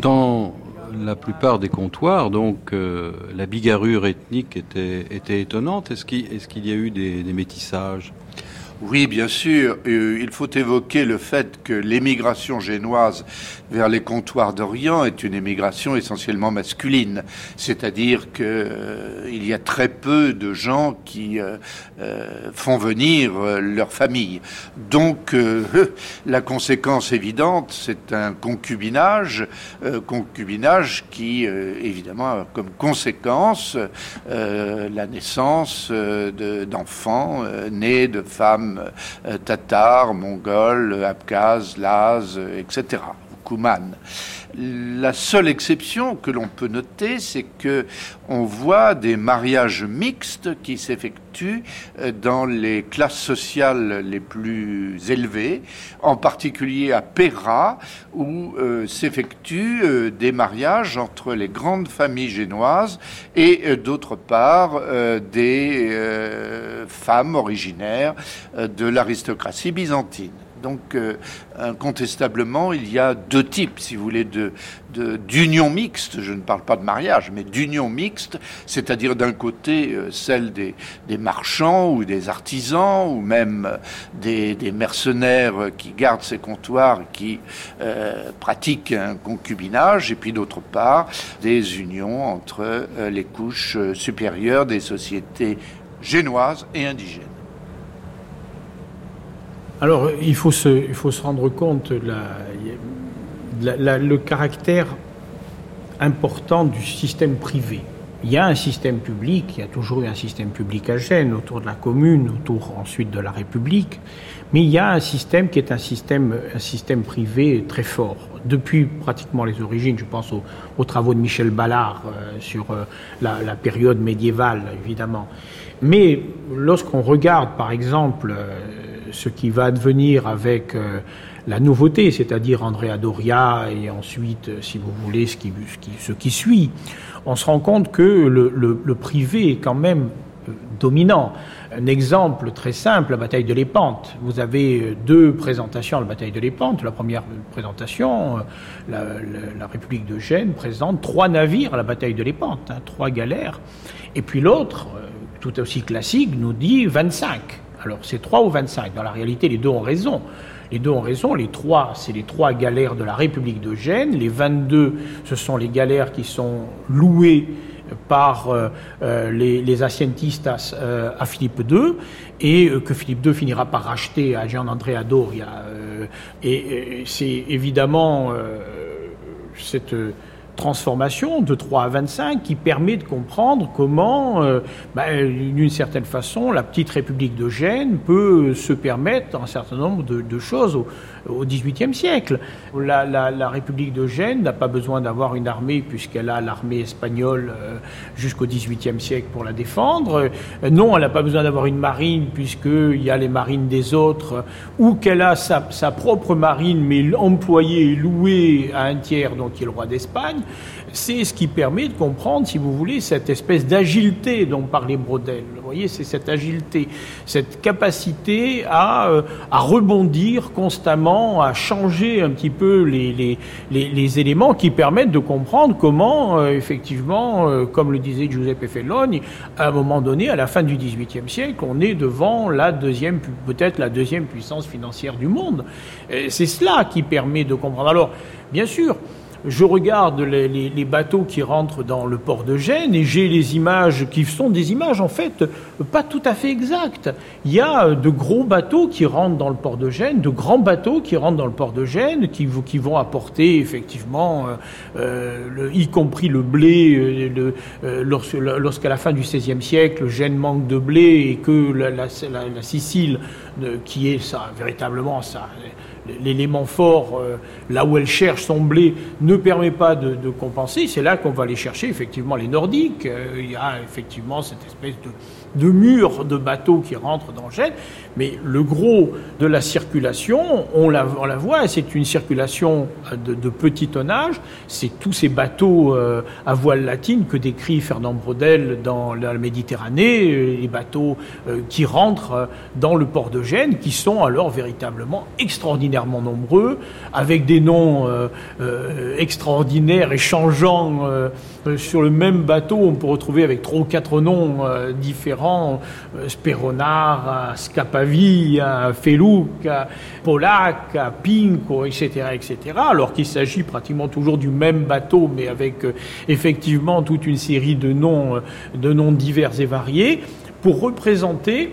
Dans la plupart des comptoirs, donc, euh, la bigarrure ethnique était, était étonnante. Est-ce qu'il y a eu des métissages? Oui, bien sûr. Euh, il faut évoquer le fait que l'émigration génoise vers les comptoirs d'Orient est une émigration essentiellement masculine. C'est-à-dire qu'il euh, y a très peu de gens qui euh, font venir leur famille. Donc, la conséquence évidente, c'est un concubinage, concubinage qui, évidemment, a comme conséquence la naissance d'enfants nés de femmes euh, tatars, mongols, abkhazes, laz, etc. Kouman. La seule exception que l'on peut noter, c'est que on voit des mariages mixtes qui s'effectuent euh, dans les classes sociales les plus élevées, en particulier à Péra, où euh, s'effectuent des mariages entre les grandes familles génoises et d'autre part des femmes originaires de l'aristocratie byzantine. Donc, euh, incontestablement, il y a deux types, si vous voulez, de, d'union mixte. Je ne parle pas de mariage, mais d'union mixte, c'est-à-dire d'un côté euh, celle des, marchands ou des artisans ou même euh, des, mercenaires qui gardent ces comptoirs, qui pratiquent un concubinage, et puis d'autre part des unions entre les couches supérieures des sociétés génoises et indigènes. Alors, il faut se, il faut se rendre compte le caractère important du système privé. Il y a un système public, il y a toujours eu un système public à Gênes, autour de la commune, autour ensuite de la République, mais il y a un système qui est un système, un système privé très fort. Depuis pratiquement les origines, je pense aux, travaux de Michel Ballard euh, sur euh, la, la, période médiévale, évidemment. Mais lorsqu'on regarde, par exemple, euh, ce qui va advenir avec euh, la nouveauté, c'est-à-dire Andrea Doria et ensuite, euh, si vous voulez, ce qui, ce qui, suit, on se rend compte que le, privé est quand même euh, dominant. Un exemple très simple, la bataille de l'Épante. Vous avez deux présentations à la bataille de l'Épante. La première présentation, la, République de Gênes présente trois navires à la bataille de l'Épante, hein, trois galères. Et puis l'autre, tout aussi classique, nous dit 25. Alors c'est 3 ou 25. Dans la réalité, les deux ont raison. Les deux ont raison. Les trois, c'est les trois galères de la République de Gênes. Les 22, ce sont les galères qui sont louées par euh, euh, les, les euh, à Philippe II et que Philippe II finira par racheter à Gian Andrea Doria. et c'est évidemment cette transformation de 3 à 25 qui permet de comprendre comment, euh, bah, d'une certaine façon, la petite République de Gênes peut se permettre un certain nombre de, choses au, XVIIIe siècle. La, République de Gênes n'a pas besoin d'avoir une armée puisqu'elle a l'armée espagnole euh, jusqu'au XVIIIe siècle pour la défendre. Euh, non, elle n'a pas besoin d'avoir une marine puisqu'il y a les marines des autres ou qu'elle a sa, sa propre marine mais employée et louée à un tiers, donc qui est le roi d'Espagne. C'est ce qui permet de comprendre, si vous voulez, cette espèce d'agilité dont parlait Brodel. Vous voyez, c'est cette agilité, cette capacité à, euh, rebondir constamment, à changer un petit peu les, éléments qui permettent de comprendre comment, euh, effectivement, euh, comme le disait Giuseppe Fellogne, à un moment donné, à la fin du XVIIIe siècle, on est devant la deuxième, peut-être la deuxième puissance financière du monde. C'est cela qui permet de comprendre. Alors, bien sûr, je regarde les, bateaux qui rentrent dans le port de Gênes et j'ai les images qui sont des images en fait pas tout à fait exactes. Il y a de gros bateaux qui rentrent dans le port de Gênes, de grands bateaux qui rentrent dans le port de Gênes, qui, vont apporter effectivement, euh, euh, y compris le blé, euh, lorsqu'à la fin du XVIe siècle, Gênes manque de blé et que la, Sicile, qui est véritablement ça l'élément fort, euh, là où elle cherche son blé, ne permet pas de, compenser. C'est là qu'on va aller chercher effectivement les Nordiques. Euh, il y a effectivement cette espèce de de murs de bateaux qui rentrent dans Gênes, mais le gros de la circulation, on la, la voit, c'est une circulation de, de, petit tonnage, c'est tous ces bateaux euh, à voile latine que décrit Fernand Brodel dans la Méditerranée, euh, les bateaux euh, qui rentrent dans le port de Gênes, qui sont alors véritablement extraordinairement nombreux, avec des noms extraordinaires et changeants sur le même bateau, on peut retrouver avec trois ou quatre noms différents euh, Speronard, Scapavi, Feluc, Polac, Pinco, etc., etc., alors qu'il s'agit pratiquement toujours du même bateau, mais avec euh, effectivement toute une série euh, de noms divers et variés, pour représenter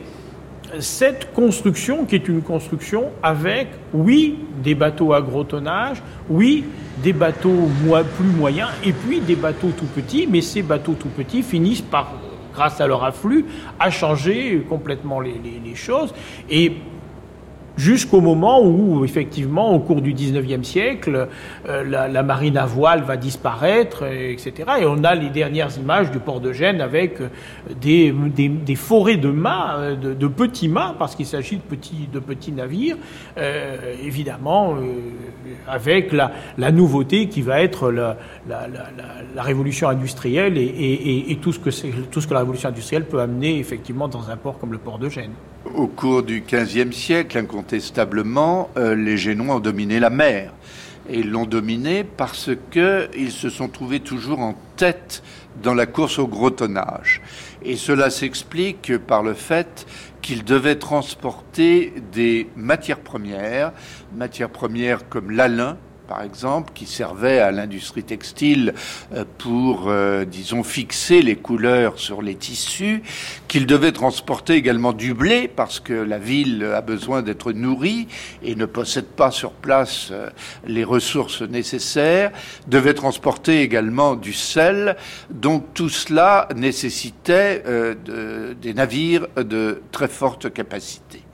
cette construction qui est une construction avec, oui, des bateaux à gros tonnage, oui, des bateaux plus moyens, et puis des bateaux tout petits, mais ces bateaux tout petits finissent par grâce à leur afflux, a changé complètement les, choses. Et jusqu'au moment où, effectivement, au cours du 19e siècle, euh, la, marine à voile va disparaître, etc. Et on a les dernières images du port de Gênes avec euh, des, forêts de mâts, euh, de, petits mâts, parce qu'il s'agit de petits, de petits navires, évidemment, avec la, nouveauté qui va être la, révolution industrielle et, tout ce que la révolution industrielle peut amener, effectivement, dans un port comme le port de Gênes. Au cours du XVe siècle, incontestablement, euh, les Génois ont dominé la mer. Et ils l'ont dominée parce qu'ils se sont trouvés toujours en tête dans la course au gros tonnage. Et cela s'explique par le fait qu'ils devaient transporter des matières premières, matières premières comme l'alun, par exemple, qui servait à l'industrie textile euh, pour, euh, disons, fixer les couleurs sur les tissus, qu'il devait transporter également du blé, parce que la ville a besoin d'être nourrie et ne possède pas sur place euh, les ressources nécessaires, devait transporter également du sel, donc tout cela nécessitait des navires de très forte capacité.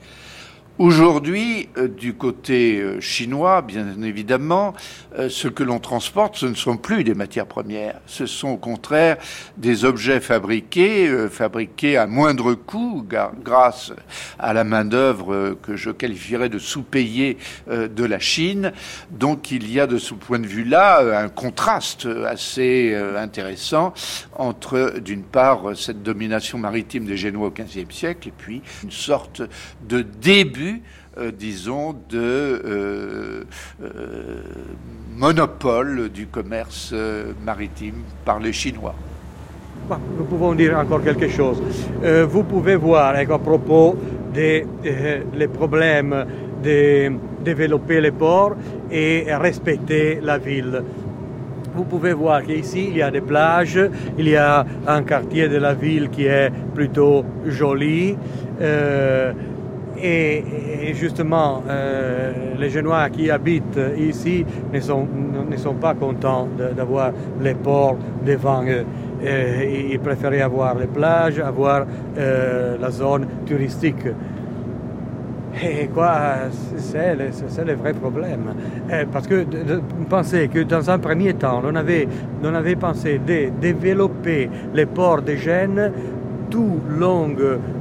Aujourd'hui, euh, du côté euh, chinois, bien évidemment, euh, ce que l'on transporte, ce ne sont plus des matières premières. Ce sont au contraire des objets fabriqués, fabriqués à moindre coût, grâce à la main-d'œuvre que je qualifierais de sous-payée de la Chine. Donc il y a de ce point de vue-là un contraste assez intéressant entre, d'une part, cette domination maritime des Génois au XVe siècle et puis une sorte de début euh, disons, de euh, euh, monopole du commerce maritime par les Chinois. nous pouvons dire encore quelque chose. vous pouvez voir à propos des problèmes de développer les ports et respecter la ville. Vous pouvez voir qu'ici, il y a des plages, il y a un quartier de la ville qui est plutôt joli. Et, justement, euh, les Genois qui habitent ici ne sont, ne sont pas contents d'avoir les ports devant eux. ils préféraient avoir les plages, avoir euh, la zone touristique. Et quoi, c'est le, vrai problème. parce que pensez que dans un premier temps, on avait, on avait pensé de développer les ports de Gênes tout long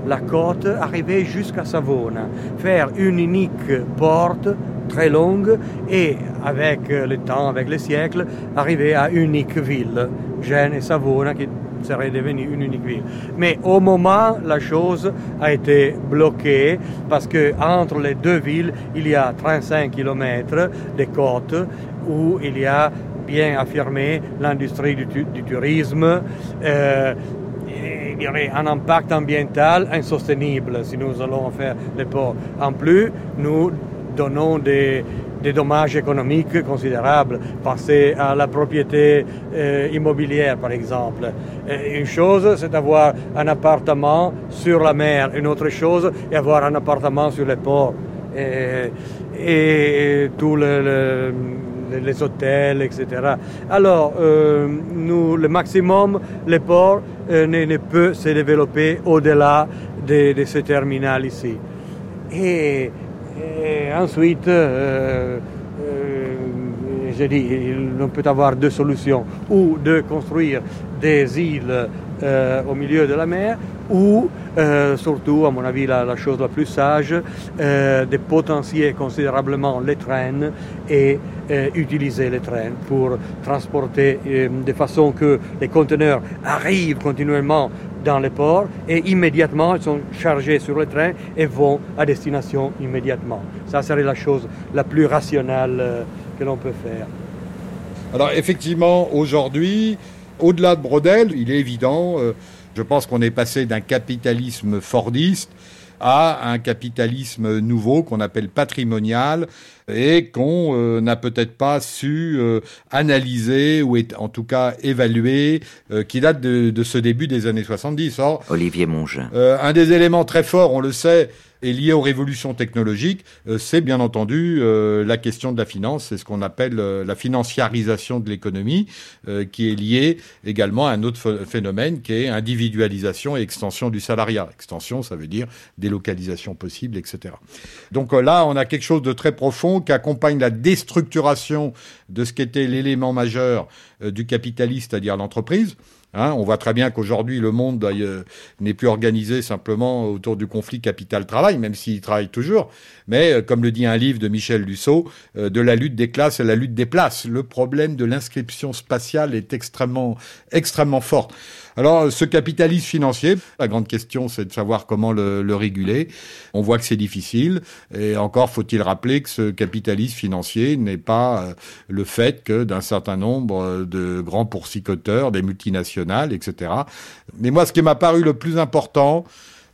la côte, arriver jusqu'à Savona, faire une unique porte très longue et avec le temps, avec les siècles, arriver à une unique ville, Gênes et Savona, qui serait devenue une unique ville. Mais au moment, la chose a été bloquée parce que entre les deux villes, il y a 35 km de côtes où il y a bien affirmé l'industrie du, du, tourisme. Euh, il y aurait un impact ambiental insoutenable si nous allons faire les ports. En plus, nous donnons des, dommages économiques considérables, passer à la propriété euh, immobilière par exemple. Et une chose, c'est d'avoir un appartement sur la mer, une autre chose est avoir un appartement sur les ports. Et, et, tous les, les, hôtels, etc. Alors, euh, nous, le maximum, les ports euh, ne, peut se développer au-delà de, de ce terminal ici. Et ensuite, euh, euh, j'ai dit, on peut avoir deux solutions, ou de construire des îles au milieu de la mer, ou euh, surtout, à mon avis, la, chose la plus sage, euh, de potentier considérablement les trains et euh, utiliser les trains pour transporter de façon que les conteneurs arrivent continuellement dans les ports et immédiatement ils sont chargés sur le train et vont à destination immédiatement. Ça serait la chose la plus rationnelle que l'on peut faire. Alors effectivement, aujourd'hui, au-delà de Brodel, il est évident, je pense qu'on est passé d'un capitalisme fordiste à un capitalisme nouveau qu'on appelle patrimonial et qu'on euh, n'a peut-être pas su euh, analyser ou est, en tout cas évaluer, euh, qui date de, de, ce début des années 70. Or, Olivier Mongin. Euh, un des éléments très forts, on le sait, est lié aux révolutions technologiques, euh, c'est bien entendu euh, la question de la finance, c'est ce qu'on appelle euh, la financiarisation de l'économie, qui est liée également à un autre phénomène qui est individualisation et extension du salariat. Extension, ça veut dire délocalisation possible, etc. Donc là, on a quelque chose de très profond qui accompagne la déstructuration de ce qui était l'élément majeur du capitaliste, c'est-à-dire l'entreprise. Hein, on voit très bien qu'aujourd'hui, le monde euh, n'est plus organisé simplement autour du conflit capital-travail, même s'il travaille toujours, mais euh, comme le dit un livre de Michel Dussault, euh, de la lutte des classes à la lutte des places. Le problème de l'inscription spatiale est extrêmement, extrêmement fort. Alors, ce capitalisme financier, la grande question, c'est de savoir comment le, le réguler. On voit que c'est difficile. Et encore faut-il rappeler que ce capitalisme financier n'est pas euh, le fait que d'un certain nombre de grands poursuicoteurs, des multinationales, etc. Mais moi, ce qui m'a paru le plus important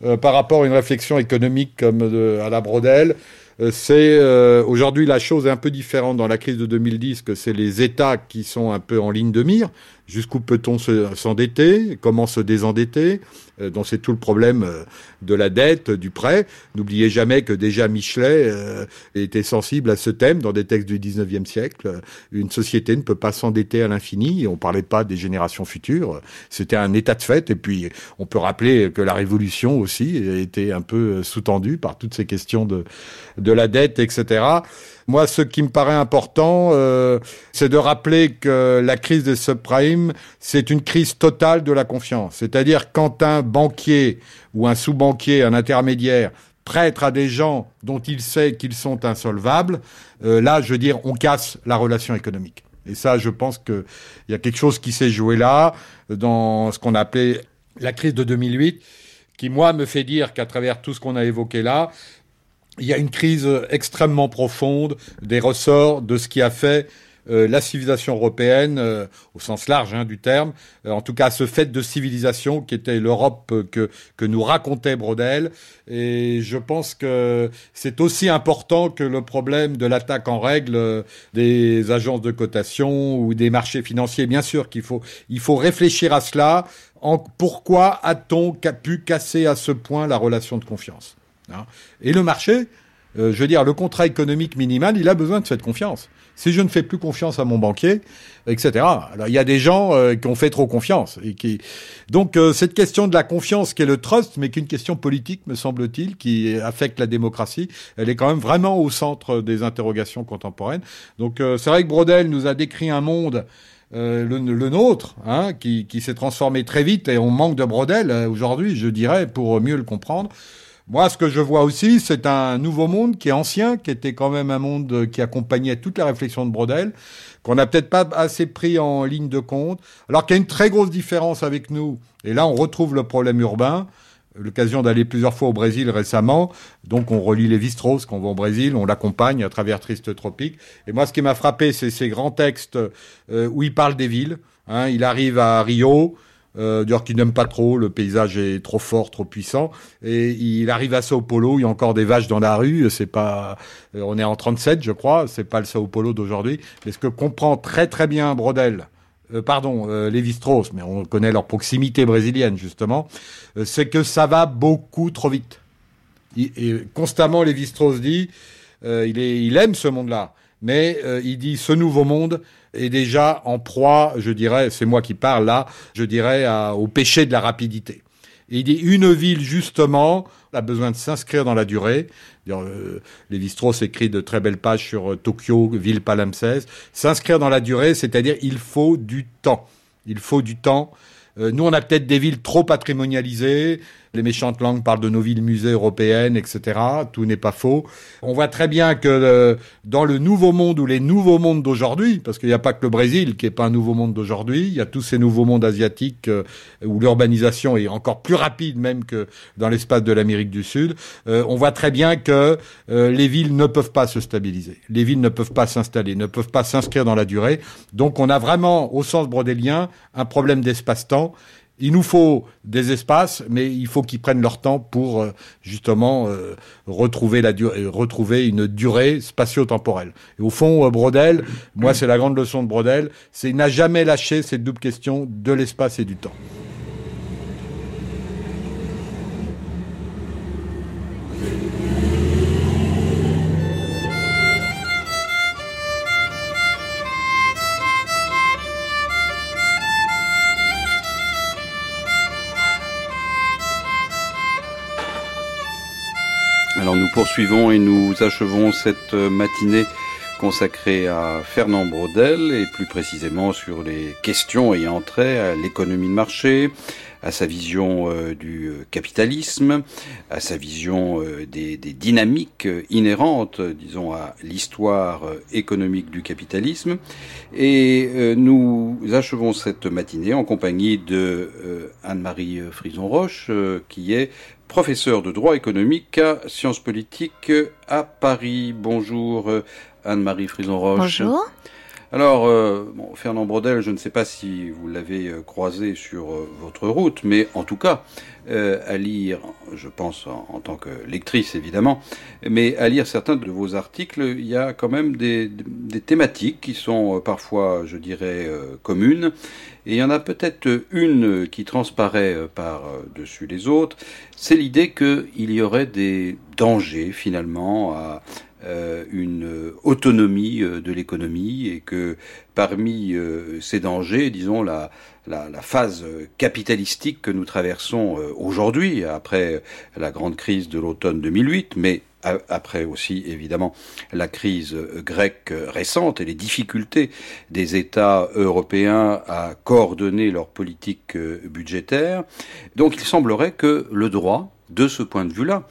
euh, par rapport à une réflexion économique comme à la Brodel, euh, c'est aujourd'hui la chose est un peu différente dans la crise de 2010 que c'est les États qui sont un peu en ligne de mire. Jusqu'où peut-on s'endetter? Comment se désendetter? Euh, Donc c'est tout le problème euh, de la dette, du prêt. N'oubliez jamais que déjà Michelet euh, était sensible à ce thème dans des textes du 19e siècle. Une société ne peut pas s'endetter à l'infini. On parlait pas des générations futures. C'était un état de fait. Et puis on peut rappeler que la Révolution aussi était un peu sous-tendue par toutes ces questions de, de la dette, etc. Moi, ce qui me paraît important, euh, c'est de rappeler que la crise des subprimes, c'est une crise totale de la confiance. C'est-à-dire quand un banquier ou un sous-banquier, un intermédiaire, prête à des gens dont il sait qu'ils sont insolvables, euh, là, je veux dire, on casse la relation économique. Et ça, je pense qu'il y a quelque chose qui s'est joué là, dans ce qu'on appelait la crise de 2008, qui, moi, me fait dire qu'à travers tout ce qu'on a évoqué là, il y a une crise extrêmement profonde des ressorts de ce qui a fait euh, la civilisation européenne, euh, au sens large hein, du terme, euh, en tout cas ce fait de civilisation qui était l'Europe que, que nous racontait Brodel. Et je pense que c'est aussi important que le problème de l'attaque en règle des agences de cotation ou des marchés financiers. Bien sûr qu'il faut, il faut réfléchir à cela. Pourquoi a-t-on pu casser à ce point la relation de confiance? Et le marché, euh, je veux dire, le contrat économique minimal, il a besoin de cette confiance. Si je ne fais plus confiance à mon banquier, etc. Alors il y a des gens euh, qui ont fait trop confiance et qui donc euh, cette question de la confiance qui est le trust, mais qui est une question politique, me semble-t-il, qui affecte la démocratie, elle est quand même vraiment au centre des interrogations contemporaines. Donc c'est vrai que Brodel nous a décrit un monde. Le, le, nôtre, hein, qui, qui s'est transformé très vite et on manque de Brodel aujourd'hui, je dirais, pour mieux le comprendre. Moi, ce que je vois aussi, c'est un nouveau monde qui est ancien, qui était quand même un monde qui accompagnait toute la réflexion de Brodel, qu'on n'a peut-être pas assez pris en ligne de compte, alors qu'il y a une très grosse différence avec nous. Et là, on retrouve le problème urbain l'occasion d'aller plusieurs fois au Brésil récemment. Donc, on relit Lévi-Strauss quand on va au Brésil, on l'accompagne à travers Triste Tropique. Et moi, ce qui m'a frappé, c'est ces grands textes euh, où il parle des villes. Hein. il arrive à Rio, euh, d'ailleurs qu'il n'aime pas trop, le paysage est trop fort, trop puissant. Et il arrive à Sao Paulo, il y a encore des vaches dans la rue, c'est pas, euh, on est en 37, je crois, c'est pas le Sao Paulo d'aujourd'hui. Mais ce que comprend très très bien Brodel, euh, pardon, euh, Lévi-Strauss, mais on connaît leur proximité brésilienne justement, euh, c'est que ça va beaucoup trop vite. et constamment, Lévi-Strauss dit, il aime ce monde-là, mais il dit ce nouveau monde est déjà en proie, je dirais, c'est moi qui parle là, je dirais au péché de la rapidité. Et il dit une ville justement a besoin de s'inscrire dans la durée. Euh, Lévi-Strauss écrit de très belles pages sur euh, Tokyo, ville palimpseste. S'inscrire dans la durée, c'est-à-dire il faut du temps. Il faut du temps. Euh, nous, on a peut-être des villes trop patrimonialisées, les méchantes langues parlent de nos villes musées européennes, etc. Tout n'est pas faux. On voit très bien que euh, dans le nouveau monde ou les nouveaux mondes d'aujourd'hui, parce qu'il n'y a pas que le Brésil qui n'est pas un nouveau monde d'aujourd'hui, il y a tous ces nouveaux mondes asiatiques euh, où l'urbanisation est encore plus rapide même que dans l'espace de l'Amérique du Sud. Euh, on voit très bien que les villes ne peuvent pas se stabiliser, les villes ne peuvent pas s'installer, ne peuvent pas s'inscrire dans la durée. Donc on a vraiment, au sens brodélien, un problème d'espace-temps il nous faut des espaces, mais il faut qu'ils prennent leur temps pour euh, justement euh, retrouver, la euh, retrouver une durée spatio-temporelle. Et au fond, Brodel, moi c'est la grande leçon de Brodel, c'est n'a jamais lâché cette double question de l'espace et du temps. Poursuivons et nous achevons cette matinée consacrée à Fernand Braudel et plus précisément sur les questions ayant trait à l'économie de marché, à sa vision euh, du capitalisme, à sa vision euh, des, des, dynamiques inhérentes, disons, à l'histoire économique du capitalisme. Et nous achevons cette matinée en compagnie de Anne-Marie Frison-Roche, qui est professeur de droit économique à Sciences politiques à Paris. Bonjour Anne-Marie Frison-Roche. Bonjour. Alors, euh, Fernand Brodel, je ne sais pas si vous l'avez euh, croisé sur euh, votre route, mais en tout cas, à lire, je pense en, tant que lectrice évidemment, mais à lire certains de vos articles, il y a quand même des, thématiques qui sont parfois, je dirais, communes, et il y en a peut-être une qui transparaît par-dessus les autres, c'est l'idée qu'il y aurait des dangers finalement à euh, une autonomie euh, de l'économie et que parmi euh, ces dangers, disons, la, phase capitalistique que nous traversons aujourd'hui, après la grande crise de l'automne 2008, mais après aussi évidemment la crise grecque récente et les difficultés des États européens à coordonner leur politique budgétaire. Donc il semblerait que le droit, de ce point de vue-là,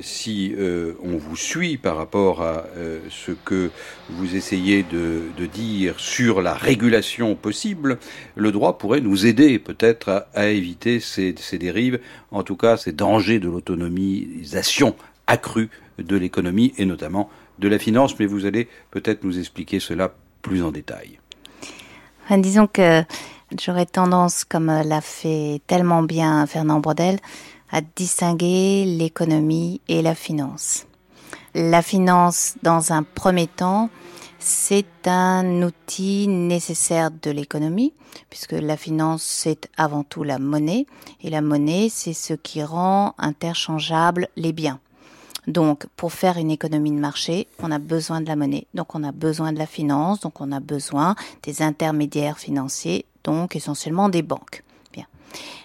si euh, on vous suit par rapport à euh, ce que vous essayez de, dire sur la régulation possible, le droit pourrait nous aider peut-être à, éviter ces, ces, dérives, en tout cas ces dangers de l'autonomisation accrue de l'économie et notamment de la finance. Mais vous allez peut-être nous expliquer cela plus en détail. disons que j'aurais tendance, comme l'a fait tellement bien Fernand Brodel, à distinguer l'économie et la finance. La finance, dans un premier temps, c'est un outil nécessaire de l'économie, puisque la finance, c'est avant tout la monnaie, et la monnaie, c'est ce qui rend interchangeables les biens. Donc, pour faire une économie de marché, on a besoin de la monnaie. Donc, on a besoin de la finance. Donc, on a besoin des intermédiaires financiers, donc essentiellement des banques.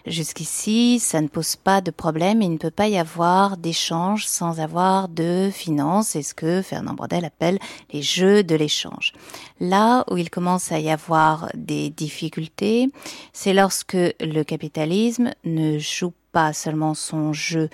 Jusqu'ici, ça ne pose pas de problème. Il ne peut pas y avoir d'échange sans avoir de finances. C'est ce que Fernand Brodel appelle les jeux de l'échange. Là où il commence à y avoir des difficultés, c'est lorsque le capitalisme ne joue pas seulement son jeu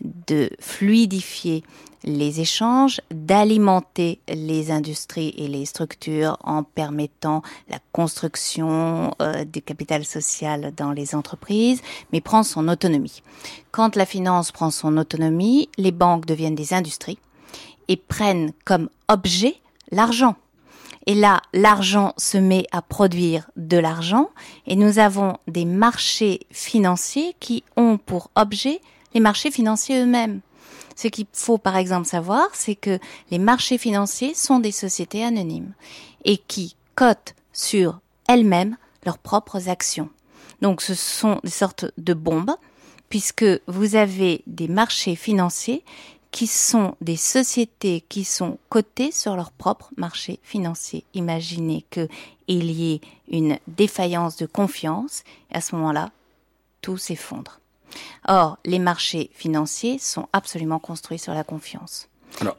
de fluidifier les échanges, d'alimenter les industries et les structures en permettant la construction euh, du capital social dans les entreprises, mais prend son autonomie. Quand la finance prend son autonomie, les banques deviennent des industries et prennent comme objet l'argent. Et là, l'argent se met à produire de l'argent et nous avons des marchés financiers qui ont pour objet les marchés financiers eux-mêmes. Ce qu'il faut par exemple savoir, c'est que les marchés financiers sont des sociétés anonymes et qui cotent sur elles-mêmes leurs propres actions. Donc ce sont des sortes de bombes puisque vous avez des marchés financiers qui sont des sociétés qui sont cotées sur leur propre marché financier. Imaginez qu'il y ait une défaillance de confiance et à ce moment-là, tout s'effondre. Or, les marchés financiers sont absolument construits sur la confiance.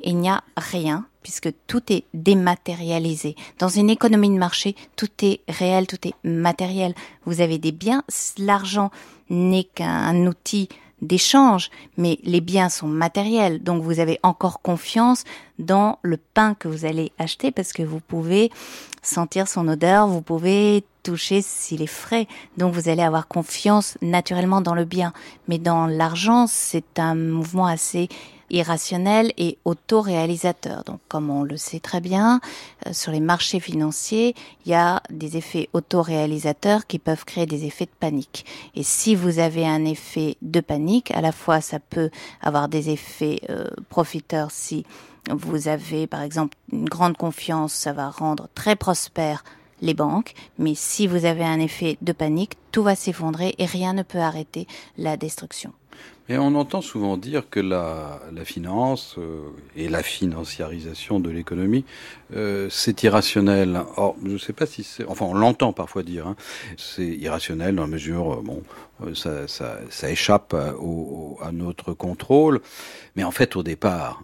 Il n'y a rien, puisque tout est dématérialisé. Dans une économie de marché, tout est réel, tout est matériel. Vous avez des biens, l'argent n'est qu'un outil d'échange, mais les biens sont matériels, donc vous avez encore confiance dans le pain que vous allez acheter parce que vous pouvez sentir son odeur, vous pouvez toucher s'il est frais, donc vous allez avoir confiance naturellement dans le bien. Mais dans l'argent, c'est un mouvement assez irrationnel et autoréalisateur. Donc, comme on le sait très bien, euh, sur les marchés financiers, il y a des effets autoréalisateurs qui peuvent créer des effets de panique. Et si vous avez un effet de panique, à la fois ça peut avoir des effets euh, profiteurs si vous avez, par exemple, une grande confiance, ça va rendre très prospère les banques, mais si vous avez un effet de panique, tout va s'effondrer et rien ne peut arrêter la destruction. On entend souvent dire que la, finance euh, et la financiarisation de l'économie, euh, c'est irrationnel. Or, je ne sais pas si c'est... Enfin, on l'entend parfois dire. Hein, c'est irrationnel dans la mesure, euh, bon, euh, ça, échappe à, notre contrôle. Mais en fait, au départ,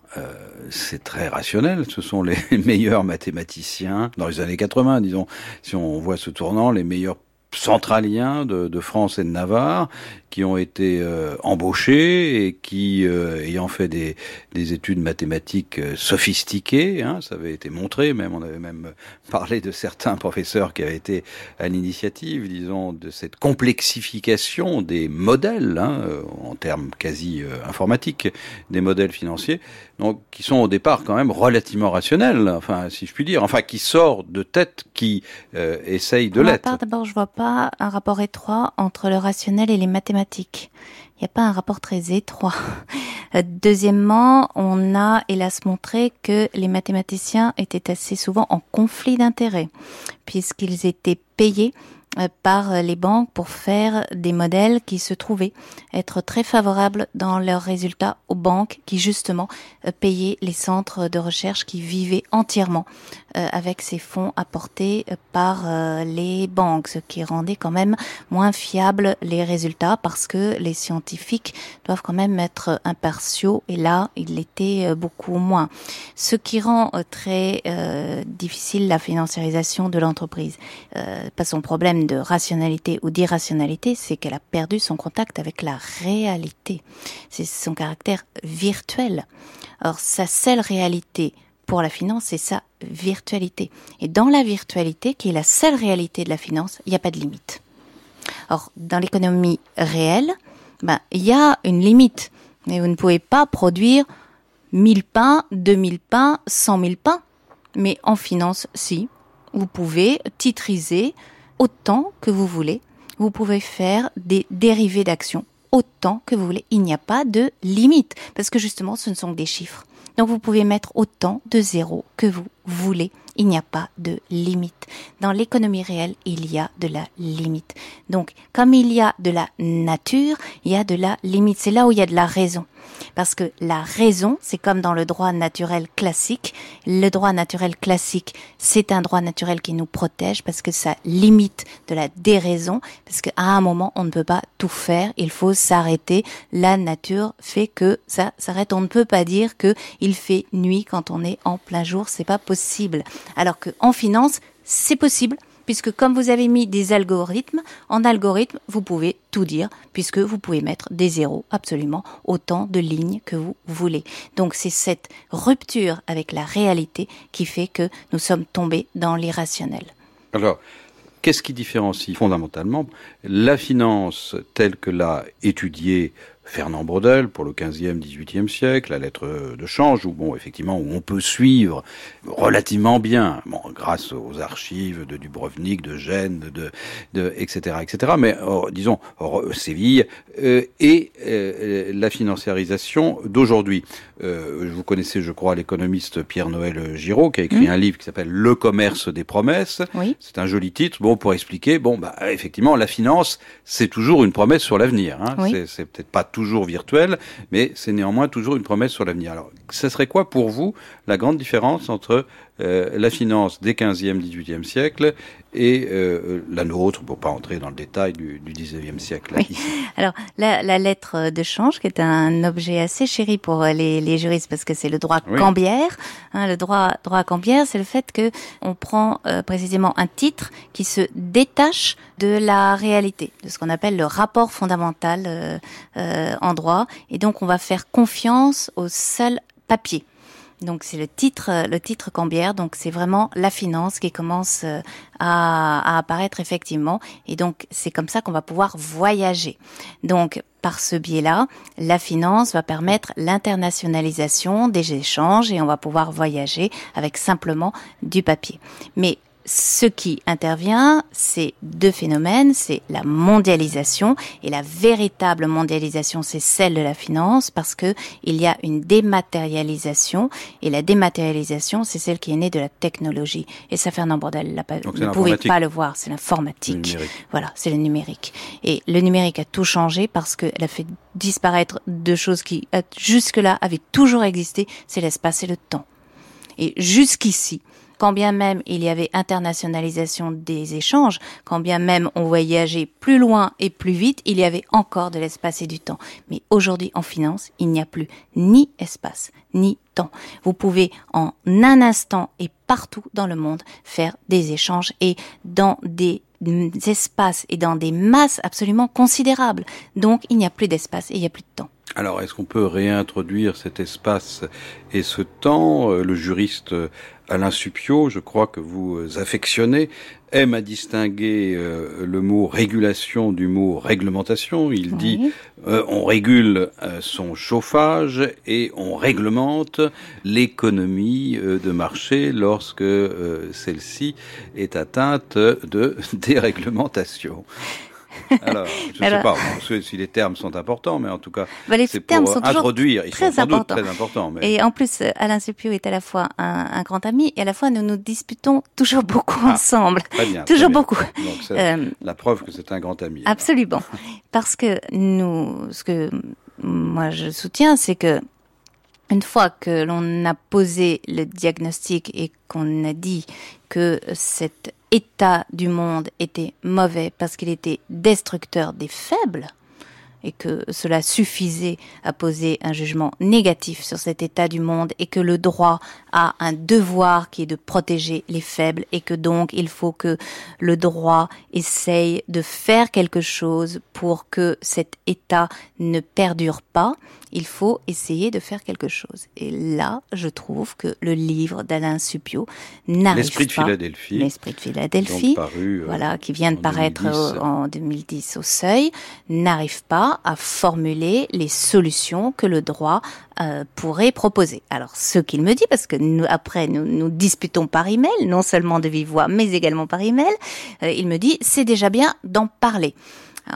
c'est très rationnel. Ce sont les meilleurs mathématiciens, dans les années 80, disons, si on voit ce tournant, les meilleurs centraliens de, France et de Navarre qui ont été euh, embauchés et qui, euh, ayant fait des, des, études mathématiques euh, sophistiquées, hein, ça avait été montré, même on avait même parlé de certains professeurs qui avaient été à l'initiative, disons, de cette complexification des modèles, hein, en termes quasi informatiques, des modèles financiers, donc qui sont au départ quand même relativement rationnels, enfin si je puis dire, enfin qui sort de tête qui euh, essaye de l'être. D'abord, je vois pas un rapport étroit entre le rationnel et les mathématiques. Il n'y a pas un rapport très étroit. Euh, deuxièmement, on a hélas montré que les mathématiciens étaient assez souvent en conflit d'intérêts, puisqu'ils étaient payés euh, par les banques pour faire des modèles qui se trouvaient être très favorables dans leurs résultats aux banques qui justement euh, payaient les centres de recherche qui vivaient entièrement avec ces fonds apportés par les banques, ce qui rendait quand même moins fiables les résultats parce que les scientifiques doivent quand même être impartiaux et là, il l'était beaucoup moins. Ce qui rend très difficile la financiarisation de l'entreprise. pas son problème de rationalité ou d'irrationalité, c'est qu'elle a perdu son contact avec la réalité. C'est son caractère virtuel. Or, sa seule réalité pour la finance, c'est sa virtualité. Et dans la virtualité, qui est la seule réalité de la finance, il n'y a pas de limite. Or, dans l'économie réelle, ben, il y a une limite. Mais vous ne pouvez pas produire 1000 pains, 2000 pains, 100 000 pains. Mais en finance, si. Vous pouvez titriser autant que vous voulez. Vous pouvez faire des dérivés d'actions autant que vous voulez. Il n'y a pas de limite parce que justement ce ne sont que des chiffres. Donc vous pouvez mettre autant de zéros que vous voulez. Il n'y a pas de limite. Dans l'économie réelle, il y a de la limite. Donc comme il y a de la nature, il y a de la limite. C'est là où il y a de la raison. Parce que la raison, c'est comme dans le droit naturel classique. Le droit naturel classique, c'est un droit naturel qui nous protège parce que ça limite de la déraison, parce qu'à un moment, on ne peut pas tout faire, il faut s'arrêter. La nature fait que ça s'arrête. On ne peut pas dire que il fait nuit quand on est en plein jour, c'est pas possible. Alors que en finance, c'est possible puisque comme vous avez mis des algorithmes, en algorithme, vous pouvez tout dire, puisque vous pouvez mettre des zéros absolument autant de lignes que vous voulez. Donc c'est cette rupture avec la réalité qui fait que nous sommes tombés dans l'irrationnel. Alors, qu'est-ce qui différencie fondamentalement la finance telle que l'a étudiée Fernand Braudel pour le 15e, 18e siècle, la lettre de change, où bon, effectivement, où on peut suivre relativement bien, bon, grâce aux archives de Dubrovnik, de Gênes, de, de etc., etc. Mais oh, disons Séville euh, et euh, la financiarisation d'aujourd'hui. Euh, vous connaissez, je crois, l'économiste Pierre-Noël Giraud, qui a écrit mmh. un livre qui s'appelle Le commerce des promesses. Oui. C'est un joli titre, bon, pour expliquer, bon, bah, effectivement, la finance, c'est toujours une promesse sur l'avenir. Hein. Oui. C'est peut-être pas toujours virtuel, mais c'est néanmoins toujours une promesse sur l'avenir. Alors, ce serait quoi pour vous la grande différence entre la finance des 15e, 18e siècles et euh, la nôtre, pour pas entrer dans le détail du, du 19e siècle. Oui. Alors, la, la, lettre de change, qui est un objet assez chéri pour les, les juristes, parce que c'est le droit Oui. cambiaire. Hein, le droit, droit cambiaire, c'est le fait que on prend euh, précisément un titre qui se détache de la réalité, de ce qu'on appelle le rapport fondamental euh, euh, en droit, et donc on va faire confiance au seul papier. Donc c'est le titre, euh, le titre cambiaire. Donc c'est vraiment la finance qui commence euh, à, à apparaître effectivement. Et donc c'est comme ça qu'on va pouvoir voyager. Donc par ce biais-là, la finance va permettre l'internationalisation des échanges et on va pouvoir voyager avec simplement du papier. Mais ce qui intervient, c'est deux phénomènes, c'est la mondialisation et la véritable mondialisation, c'est celle de la finance parce que il y a une dématérialisation et la dématérialisation, c'est celle qui est née de la technologie. Et ça, Fernand Bordel, pas, vous ne pouvez pas le voir, c'est l'informatique. Voilà, c'est le numérique. Et le numérique a tout changé parce qu'elle a fait disparaître deux choses qui, euh, jusque-là, avaient toujours existé, c'est l'espace et le temps. Et jusqu'ici, quand bien même il y avait internationalisation des échanges, quand bien même on voyageait plus loin et plus vite, il y avait encore de l'espace et du temps. Mais aujourd'hui, en finance, il n'y a plus ni espace, ni temps. Vous pouvez en un instant et partout dans le monde faire des échanges et dans des espaces et dans des masses absolument considérables. Donc, il n'y a plus d'espace et il n'y a plus de temps. Alors, est-ce qu'on peut réintroduire cet espace et ce temps? Euh, Le juriste euh, Alain Supio, je crois que vous euh, affectionnez, aime à distinguer euh, le mot régulation du mot réglementation. Il dit euh, on régule euh, son chauffage et on réglemente l'économie de marché lorsque celle-ci est atteinte de déréglementation. Alors, je ne sais pas si les termes sont importants, mais en tout cas, Bah, les termes pour sont introduire. Ils très sont importants. très importants. Mais... Et en plus, Alain Supio est à la fois un, un grand ami et à la fois nous nous disputons toujours beaucoup Ah, ensemble. Très bien. très Toujours bien. beaucoup. Donc, c'est Euh, la preuve que c'est un grand ami. Absolument. Parce que nous, ce que moi je soutiens, c'est que une fois que l'on a posé le diagnostic et qu'on a dit que cet état du monde était mauvais parce qu'il était destructeur des faibles, et que cela suffisait à poser un jugement négatif sur cet état du monde et que le droit a un devoir qui est de protéger les faibles et que donc il faut que le droit essaye de faire quelque chose pour que cet état ne perdure pas, il faut essayer de faire quelque chose. Et là, je trouve que le livre d'Alain Supio n'arrive L'esprit de pas. Philadelphie. L'esprit de Philadelphie paru, euh, voilà, qui vient de paraître 2010. au- en 2010 au seuil, n'arrive pas à formuler les solutions que le droit euh, pourrait proposer. Alors, ce qu'il me dit, parce que nous, après, nous nous disputons par email, non seulement de vive voix, mais également par email, euh, il me dit, c'est déjà bien d'en parler.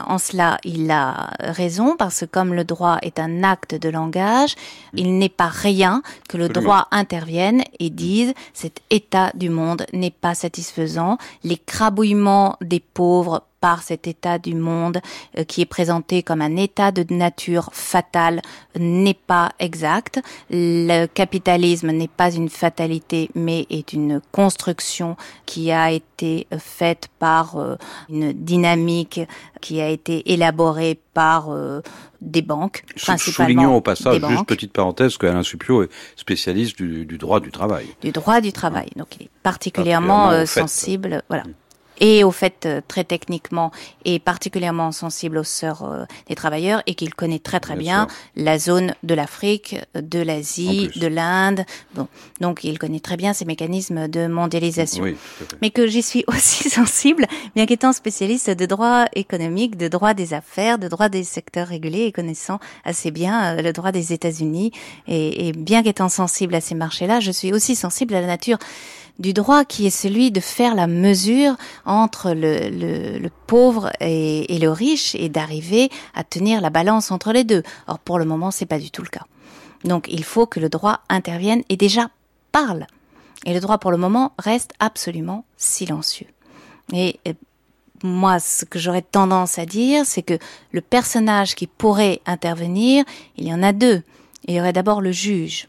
En cela, il a raison parce que comme le droit est un acte de langage, il n'est pas rien que le Absolument. droit intervienne et dise cet état du monde n'est pas satisfaisant, les crabouillements des pauvres par cet état du monde euh, qui est présenté comme un état de nature fatale n'est pas exact. Le capitalisme n'est pas une fatalité mais est une construction qui a été euh, faite par euh, une dynamique qui a été élaborée par euh, des banques, principalement Soulignons au passage, juste petite parenthèse, qu'Alain Supio est spécialiste du, du droit du travail. du droit du travail. Donc il est particulièrement Particulièrement euh, au fait. sensible, voilà. Et au fait euh, très techniquement et particulièrement sensible aux sœurs euh, des travailleurs et qu'il connaît très très bien, la zone de l'Afrique, de l'Asie, de l'Inde. Bon, donc il connaît très bien ces mécanismes de mondialisation. Mais que j'y suis aussi sensible, bien qu'étant spécialiste de droit économique, de droit des affaires, de droit des secteurs régulés et connaissant assez bien le droit des États-Unis. Et, et bien qu'étant sensible à ces marchés-là, je suis aussi sensible à la nature du droit qui est celui de faire la mesure entre le, le, pauvre et, et, le riche et d'arriver à tenir la balance entre les deux. Or, pour le moment, c'est pas du tout le cas. Donc, il faut que le droit intervienne et déjà parle. Et le droit, pour le moment, reste absolument silencieux. Et moi, ce que j'aurais tendance à dire, c'est que le personnage qui pourrait intervenir, il y en a deux. Il y aurait d'abord le juge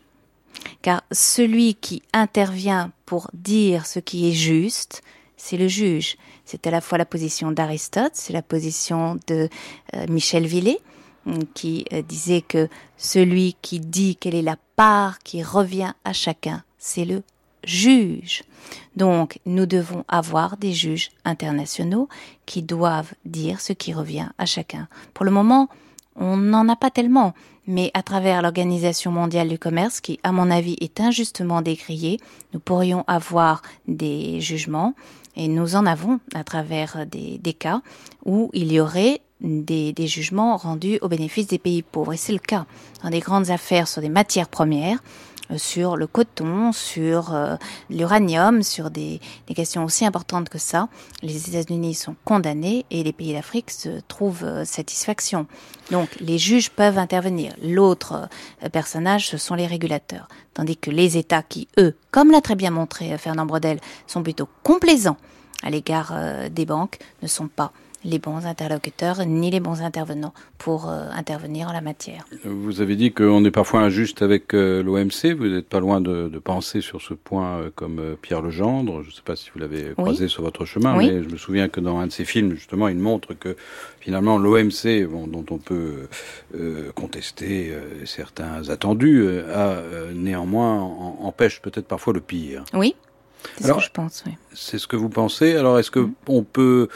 car celui qui intervient pour dire ce qui est juste, c'est le juge. C'est à la fois la position d'Aristote, c'est la position de euh, Michel Villet, hum, qui euh, disait que celui qui dit quelle est la part qui revient à chacun, c'est le juge. Donc, nous devons avoir des juges internationaux qui doivent dire ce qui revient à chacun. Pour le moment, on n'en a pas tellement, mais à travers l'Organisation mondiale du commerce, qui à mon avis est injustement décriée, nous pourrions avoir des jugements, et nous en avons à travers des, cas où il y aurait des, des, jugements rendus au bénéfice des pays pauvres. Et c'est le cas dans des grandes affaires sur des matières premières. Euh, sur le coton, sur euh, l'uranium, sur des, questions aussi importantes que ça. Les États-Unis sont condamnés et les pays d'Afrique se trouvent euh, satisfaction. Donc les juges peuvent intervenir. L'autre personnage, ce sont les régulateurs. Tandis que les États qui, eux, comme l'a très bien montré Fernand Brodel, sont plutôt complaisants à l'égard des banques, ne sont pas les bons interlocuteurs ni les bons intervenants pour euh, intervenir en la matière. Vous avez dit qu'on est parfois injuste avec euh, l'OMC. Vous n'êtes pas loin de, penser sur ce point euh, comme Pierre Legendre. Je ne sais pas si vous l'avez croisé sur votre chemin, mais je me souviens que dans un de ses films, justement, il montre que finalement l'OMC, dont on peut contester certains attendus, a néanmoins empêche peut-être parfois le pire. Oui. C'est ce que je pense, oui. C'est ce que vous pensez. Alors, est-ce que mm. on peut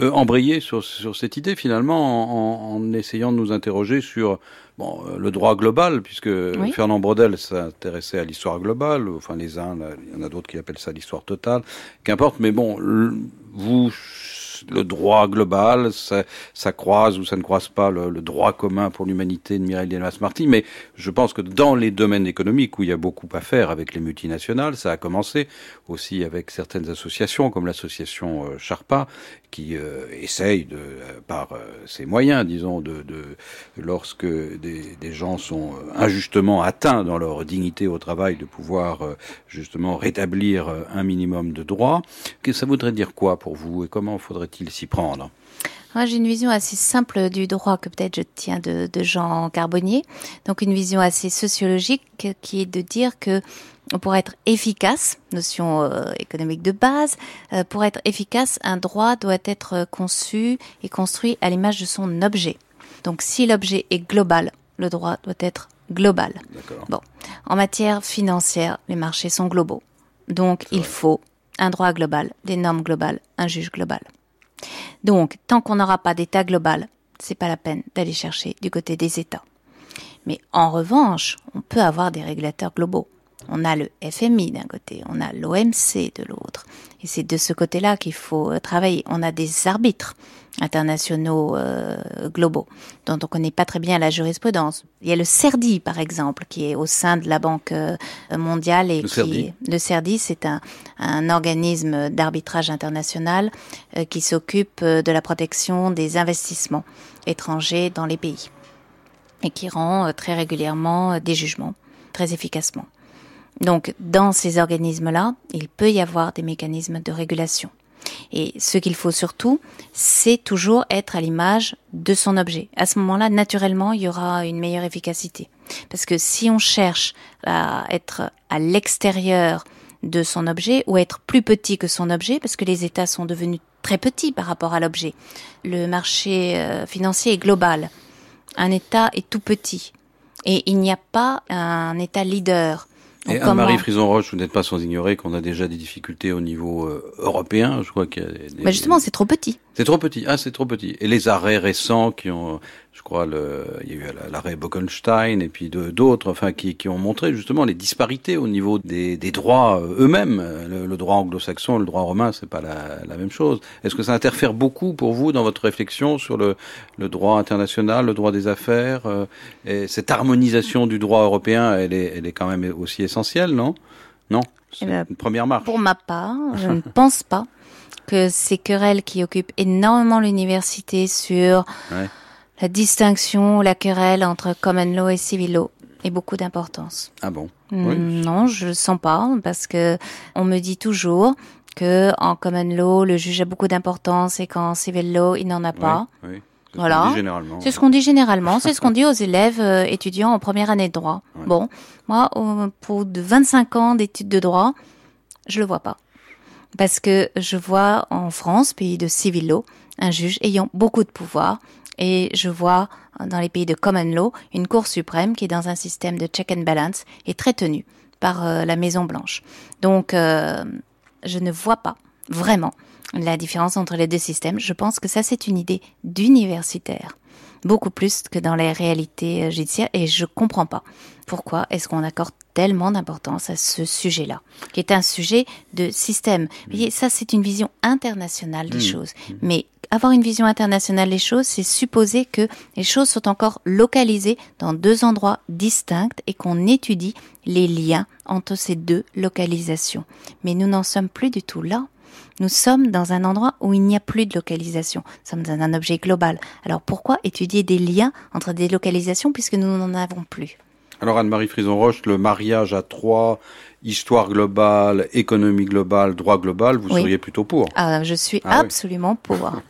euh, embrayer sur, sur cette idée finalement en, en, essayant de nous interroger sur bon, euh, le droit global, puisque Fernand Brodel s'intéressait à l'histoire globale, enfin les uns, il y en a d'autres qui appellent ça l'histoire totale, qu'importe, mais bon, vous le droit global, ça, ça, croise ou ça ne croise pas le, droit commun pour l'humanité de Mireille Delmas-Marty, mais je pense que dans les domaines économiques où il y a beaucoup à faire avec les multinationales, ça a commencé aussi avec certaines associations comme l'association euh, Charpa qui euh, essaye de, euh, par ses moyens, disons, de, lorsque des, gens sont injustement atteints dans leur dignité au travail, de pouvoir justement rétablir un minimum de droits. Que ça voudrait dire quoi pour vous et comment faudrait il s'y prendre? Moi, j'ai une vision assez simple du droit que peut-être je tiens de, Jean Carbonnier. Donc, une vision assez sociologique qui est de dire que pour être efficace, notion euh, économique de base, euh, pour être efficace, un droit doit être conçu et construit à l'image de son objet. Donc, si l'objet est global, le droit doit être global. Bon, en matière financière, les marchés sont globaux. Donc, il faut un droit global, des normes globales, un juge global. Donc, tant qu'on n'aura pas d'État global, c'est pas la peine d'aller chercher du côté des États. Mais en revanche, on peut avoir des régulateurs globaux. On a le FMI d'un côté, on a l'OMC de l'autre. Et c'est de ce côté-là qu'il faut euh, travailler. On a des arbitres internationaux euh, globaux dont on connaît pas très bien la jurisprudence. Il y a le CERDI par exemple qui est au sein de la Banque euh, mondiale et le qui CERDI. le CERDI c'est un, un organisme d'arbitrage international euh, qui s'occupe de la protection des investissements étrangers dans les pays et qui rend très régulièrement des jugements très efficacement. Donc dans ces organismes-là, il peut y avoir des mécanismes de régulation. Et ce qu'il faut surtout, c'est toujours être à l'image de son objet. À ce moment-là, naturellement, il y aura une meilleure efficacité. Parce que si on cherche à être à l'extérieur de son objet ou être plus petit que son objet, parce que les États sont devenus très petits par rapport à l'objet. Le marché euh, financier est global. Un État est tout petit. Et il n'y a pas un État leader Et Anne-Marie Frison-Roche, vous n'êtes pas sans ignorer qu'on a déjà des difficultés au niveau euh, européen. Je crois qu'il y a des... bah justement, c'est trop petit. C'est trop petit. Ah, c'est trop petit. Et les arrêts récents qui ont, je crois, le, il y a eu l'arrêt Bockenstein et puis d'autres, enfin, qui, qui, ont montré justement les disparités au niveau des, des droits euh, eux-mêmes. Le, droit anglo-saxon, le droit romain, c'est pas la, la, même chose. Est-ce que ça interfère beaucoup pour vous dans votre réflexion sur le, le droit international, le droit des affaires, euh, et cette harmonisation du droit européen, elle est, elle est quand même aussi essentielle, non? Non? C'est eh ben, une première marche. Pour ma part, je ne pense pas que ces querelles qui occupent énormément l'université sur la distinction, la querelle entre common law et civil law aient beaucoup d'importance. Ah bon? Hmm, Non, je le sens pas parce que on me dit toujours que en common law le juge a beaucoup d'importance et qu'en civil law il n'en a pas. Oui, Voilà. C'est ce qu'on dit généralement. C'est ce qu'on dit aux élèves euh, étudiants en première année de droit. Bon, moi, pour de 25 ans d'études de droit, je le vois pas parce que je vois en France, pays de civil law, un juge ayant beaucoup de pouvoir, et je vois dans les pays de common law une Cour suprême qui est dans un système de check and balance et très tenue par euh, la Maison Blanche. Donc, euh, je ne vois pas vraiment la différence entre les deux systèmes. Je pense que ça, c'est une idée d'universitaire beaucoup plus que dans les réalités euh, judiciaires et je comprends pas pourquoi est-ce qu'on accorde tellement d'importance à ce sujet-là, qui est un sujet de système. Vous voyez, ça c'est une vision internationale des mmh. choses. Mmh. Mais avoir une vision internationale des choses, c'est supposer que les choses sont encore localisées dans deux endroits distincts et qu'on étudie les liens entre ces deux localisations. Mais nous n'en sommes plus du tout là. Nous sommes dans un endroit où il n'y a plus de localisation. Nous sommes dans un objet global. Alors pourquoi étudier des liens entre des localisations puisque nous n'en avons plus? Alors Anne-Marie Frison-Roche, le mariage à trois, histoire globale, économie globale, droit global, vous seriez plutôt pour ah, Je suis ah absolument pour.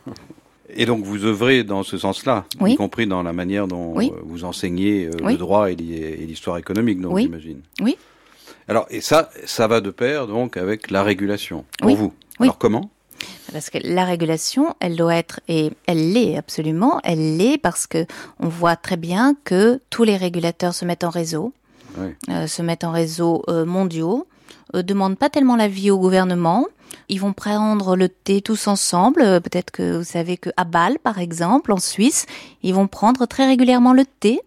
Et donc vous œuvrez dans ce sens-là, y compris dans la manière dont euh, vous enseignez euh, le droit et l'histoire économique, donc j'imagine. Oui. Alors et ça, ça va de pair donc avec la régulation pour vous? Alors comment? Parce que la régulation, elle doit être et elle l'est absolument. Elle l'est parce que on voit très bien que tous les régulateurs se mettent en réseau, euh, se mettent en réseau euh, mondiaux, euh, demandent pas tellement l'avis au gouvernement. Ils vont prendre le thé tous ensemble. Euh, peut-être que vous savez que à Bâle, par exemple, en Suisse, ils vont prendre très régulièrement le thé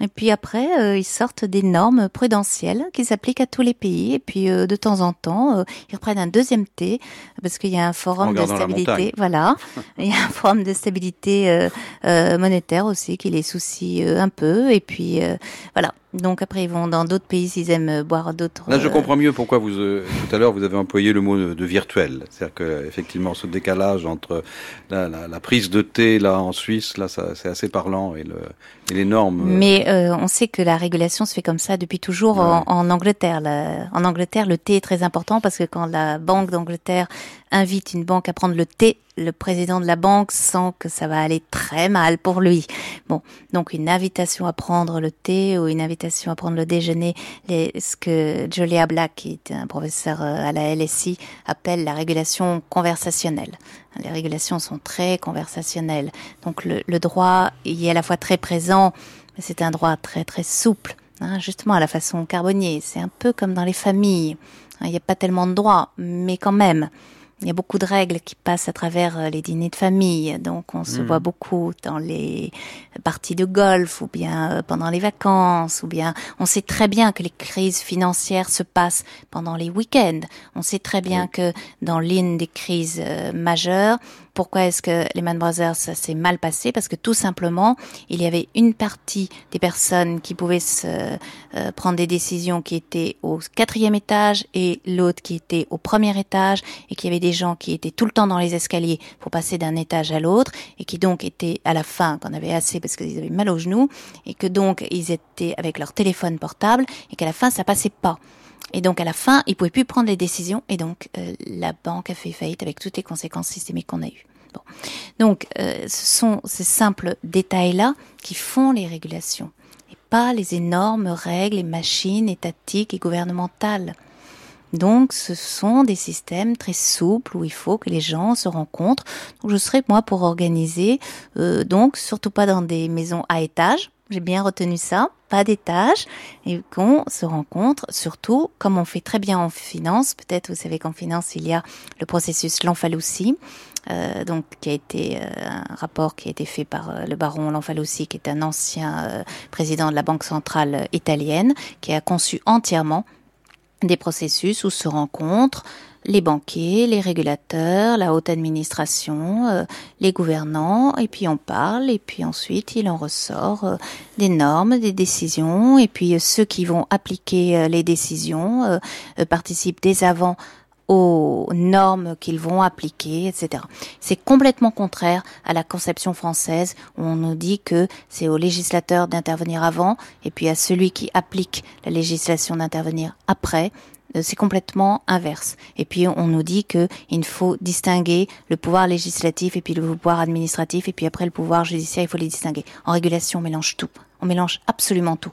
et puis après, euh, ils sortent des normes prudentielles qui s'appliquent à tous les pays. Et puis euh, de temps en temps, euh, ils reprennent un deuxième thé parce qu'il y a un forum de stabilité. Voilà, il y a un forum de stabilité monétaire aussi qui les soucie un peu. Et puis voilà. Donc après, ils vont dans d'autres pays s'ils aiment boire d'autres. Là, je comprends mieux pourquoi vous tout à l'heure vous avez employé le mot de, virtuel. C'est-à-dire que effectivement, ce décalage entre la, la, la, prise de thé là en Suisse, là, c'est assez parlant et, le, et les normes. Mais euh, on sait que la régulation se fait comme ça depuis toujours en, en, Angleterre. en Angleterre, le thé est très important parce que quand la Banque d'Angleterre invite une banque à prendre le thé, le président de la banque sent que ça va aller très mal pour lui. Bon, donc une invitation à prendre le thé ou une invitation à prendre le déjeuner, ce que Julia Black, qui est un professeur euh, à la LSI, appelle la régulation conversationnelle. Les régulations sont très conversationnelles. Donc le, le droit y est à la fois très présent, mais c'est un droit très très souple, hein, justement à la façon carbonier. C'est un peu comme dans les familles. Il n'y a pas tellement de droits, mais quand même. Il y a beaucoup de règles qui passent à travers euh, les dîners de famille, donc on se hmm. voit beaucoup dans les parties de golf ou bien euh, pendant les vacances ou bien on sait très bien que les crises financières se passent pendant les week-ends. On sait très bien que dans l'une des crises euh, majeures, pourquoi est-ce que les Man Brothers, ça s'est mal passé? Parce que tout simplement, il y avait une partie des personnes qui pouvaient se, euh, prendre des décisions qui étaient au quatrième étage et l'autre qui était au premier étage et qu'il y avait des gens qui étaient tout le temps dans les escaliers pour passer d'un étage à l'autre et qui donc étaient à la fin, qu'on avait assez parce qu'ils avaient mal aux genoux et que donc ils étaient avec leur téléphone portable et qu'à la fin ça passait pas. Et donc à la fin, ils pouvaient plus prendre les décisions et donc euh, la banque a fait faillite avec toutes les conséquences systémiques qu'on a eues. Bon. Donc euh, ce sont ces simples détails-là qui font les régulations et pas les énormes règles et machines étatiques et gouvernementales. Donc ce sont des systèmes très souples où il faut que les gens se rencontrent. Donc je serais moi pour organiser, euh, donc surtout pas dans des maisons à étages, j'ai bien retenu ça, pas d'étage, et qu'on se rencontre, surtout, comme on fait très bien en finance, peut-être vous savez qu'en finance, il y a le processus Lanfaloussi, euh, donc qui a été euh, un rapport qui a été fait par euh, le baron Lanfaloussi, qui est un ancien euh, président de la Banque centrale italienne, qui a conçu entièrement des processus où se rencontrent les banquiers, les régulateurs, la haute administration, euh, les gouvernants, et puis on parle, et puis ensuite il en ressort euh, des normes, des décisions, et puis euh, ceux qui vont appliquer les décisions participent dès avant aux normes qu'ils vont appliquer, etc. C'est complètement contraire à la conception française où on nous dit que c'est au législateur d'intervenir avant et puis à celui qui applique la législation d'intervenir après. C'est complètement inverse. Et puis on nous dit que il faut distinguer le pouvoir législatif et puis le pouvoir administratif et puis après le pouvoir judiciaire, il faut les distinguer. En régulation, on mélange tout. On mélange absolument tout.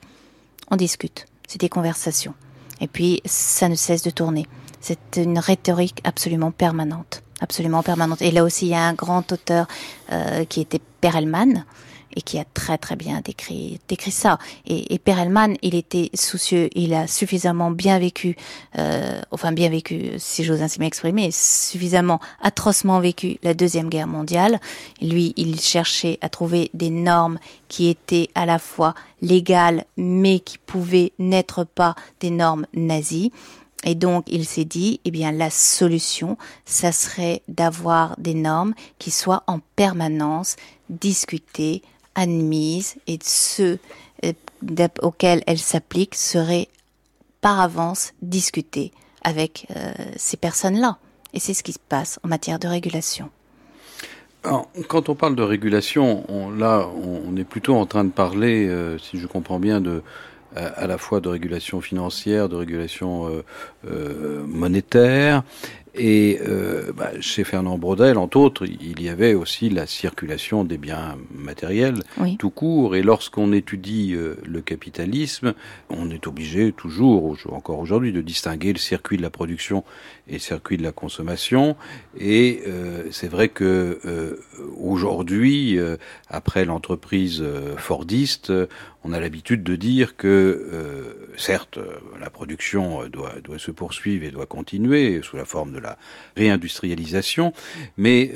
On discute. C'est des conversations. Et puis ça ne cesse de tourner. C'est une rhétorique absolument permanente, absolument permanente. Et là aussi, il y a un grand auteur euh, qui était Perelman, et qui a très très bien décrit, décrit ça. Et, et Perelman, il était soucieux, il a suffisamment bien vécu, euh, enfin bien vécu, si j'ose ainsi m'exprimer, suffisamment atrocement vécu la Deuxième Guerre mondiale. Lui, il cherchait à trouver des normes qui étaient à la fois légales, mais qui pouvaient n'être pas des normes nazies. Et donc, il s'est dit, eh bien, la solution, ça serait d'avoir des normes qui soient en permanence discutées, admises et ceux euh, auxquels elles s'appliquent seraient par avance discutés avec euh, ces personnes-là. Et c'est ce qui se passe en matière de régulation. Alors, quand on parle de régulation, on, là, on, est plutôt en train de parler, euh, si je comprends bien, de à la fois de régulation financière, de régulation monétaire, et euh, bah, chez Fernand Braudel, entre autres, il y avait aussi la circulation des biens matériels Oui. tout court. Et lorsqu'on étudie euh, le capitalisme, on est obligé toujours, encore aujourd'hui, de distinguer le circuit de la production et circuit de la consommation. Et euh, c'est vrai que euh, aujourd'hui, euh, après l'entreprise euh, fordiste, on a l'habitude de dire que, euh, certes, euh, la production doit, doit se poursuivre et doit continuer sous la forme de la réindustrialisation, mais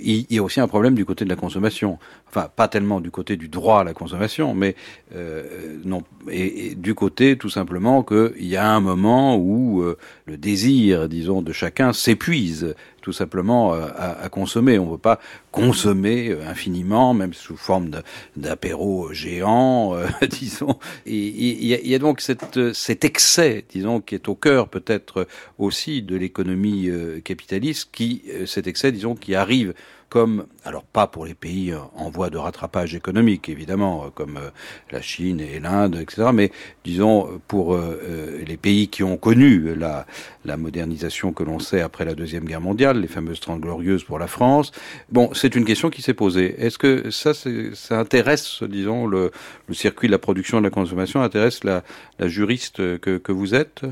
il y a aussi un problème du côté de la consommation. Enfin, pas tellement du côté du droit à la consommation, mais euh, non, et, et du côté tout simplement qu'il y a un moment où euh, le désir, disons, de chacun s'épuise tout simplement euh, à, consommer. On ne veut pas consommer euh, infiniment, même sous forme d'apéro géant, disons. Et il y, a- il y a donc cet excès, disons, qui est au cœur peut-être aussi de l'économie capitaliste, qui cet excès, disons, qui arrive comme, alors pas pour les pays en voie de rattrapage économique, évidemment, euh, comme euh, la Chine et l'Inde, etc., mais disons pour euh, euh, les pays qui ont connu la, la modernisation que l'on sait après la Deuxième Guerre mondiale, les fameuses Trente Glorieuses pour la France. Bon, c'est une question qui s'est posée. Est-ce que ça, ça intéresse, disons, le, le circuit de la production et de la consommation, intéresse la, la juriste que, que vous êtes?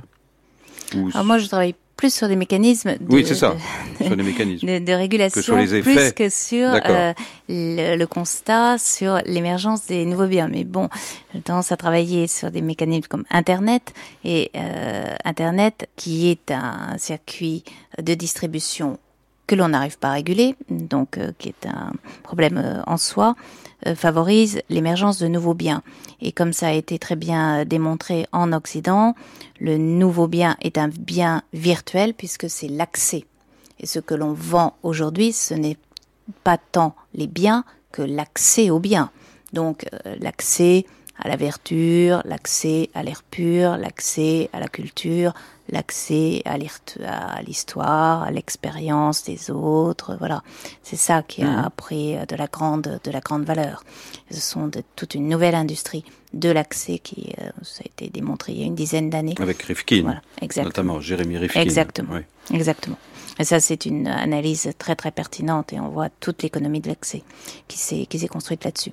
Ou- Alors moi, je travaille plus sur des mécanismes de, Oui, c'est ça, de- sur les mécanismes. de, de régulation Que sur les plus effets. que sur euh, le, le constat sur l'émergence des nouveaux biens. Mais bon, j'ai tendance à travailler sur des mécanismes comme Internet et euh, Internet qui est un circuit de distribution que l'on n'arrive pas à réguler, donc euh, qui est un problème en soi, favorise l'émergence de nouveaux biens. Et comme ça a été très bien euh, démontré en Occident, le nouveau bien est un bien virtuel puisque c'est l'accès. Et ce que l'on vend aujourd'hui, ce n'est pas tant les biens que l'accès aux biens. Donc euh, l'accès à la verdure, l'accès à l'air pur, l'accès à la culture, l'accès à l'histoire, à l'expérience des autres, voilà. C'est ça qui a Mhm. pris euh, de la grande, de la grande valeur. Ce sont de, toute une nouvelle industrie de l'accès qui, euh, ça a été démontré il y a une dizaine d'années. Avec Rifkin, Voilà, exactement. notamment Jérémy Rifkin. Exactement. Oui. Exactement. Et ça, c'est une analyse très très pertinente et on voit toute l'économie de l'accès qui s'est qui s'est construite là-dessus.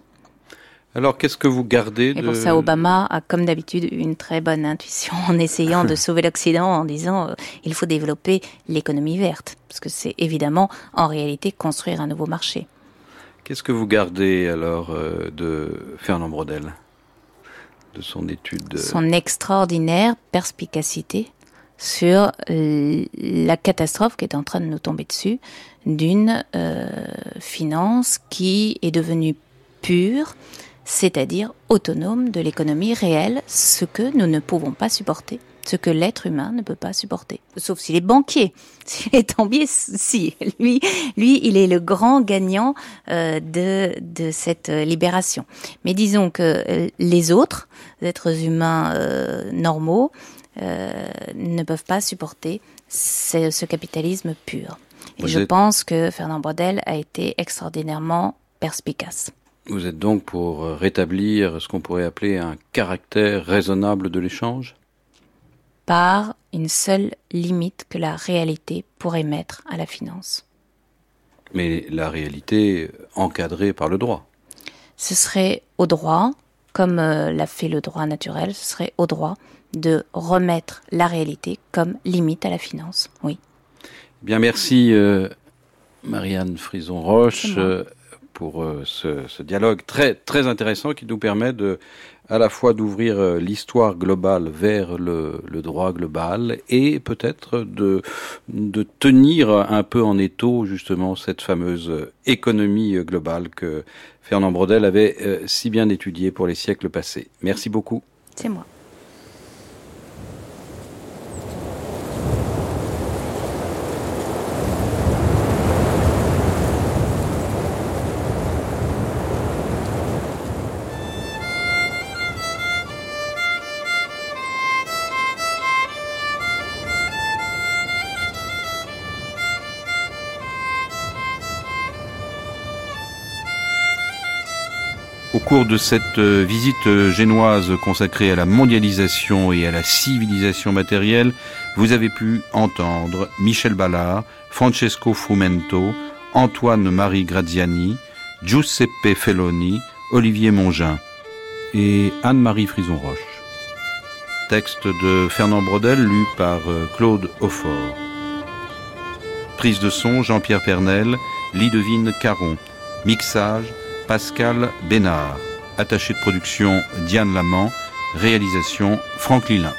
Alors, qu'est-ce que vous gardez Et de... pour ça, Obama a, comme d'habitude, une très bonne intuition en essayant de sauver l'Occident en disant euh, il faut développer l'économie verte, parce que c'est évidemment, en réalité, construire un nouveau marché. Qu'est-ce que vous gardez alors euh, de Fernand Braudel? De son étude. Son extraordinaire perspicacité sur la catastrophe qui est en train de nous tomber dessus d'une euh, finance qui est devenue pure, c'est-à-dire autonome de l'économie réelle, ce que nous ne pouvons pas supporter, ce que l'être humain ne peut pas supporter, sauf s'il est banquier. S'il est tambier, si. Lui, lui, il est le grand gagnant euh, de, de cette libération. Mais disons que euh, les autres êtres humains normaux ne peuvent pas supporter ce, ce capitalisme pur. Et je pense que Fernand Brodel a été extraordinairement perspicace. Vous êtes donc pour euh, rétablir ce qu'on pourrait appeler un caractère raisonnable de l'échange? Par une seule limite que la réalité pourrait mettre à la finance. Mais la réalité encadrée par le droit. Ce serait au droit, comme euh, l'a fait le droit naturel, ce serait au droit de remettre la réalité comme limite à la finance, oui. Bien, merci euh, Marianne Frison-Roche pour euh, ce, dialogue très très intéressant qui nous permet de à la fois d'ouvrir l'histoire globale vers le, droit global et peut-être de, de tenir un peu en étau justement cette fameuse économie globale que Fernand Brodel avait si bien étudiée pour les siècles passés. Merci beaucoup. C'est moi. Cours de cette euh, visite euh, génoise consacrée à la mondialisation et à la civilisation matérielle, vous avez pu entendre Michel Ballard, Francesco Frumento, Antoine-Marie Graziani, Giuseppe Felloni, Olivier Mongin et Anne-Marie Frison-Roche. Texte de Fernand Brodel lu par euh, Claude Aufort. Prise de son Jean-Pierre Pernel, Lidevine Caron. Mixage Pascal Bénard. Attaché de production Diane Lamant. Réalisation Franck Lilin.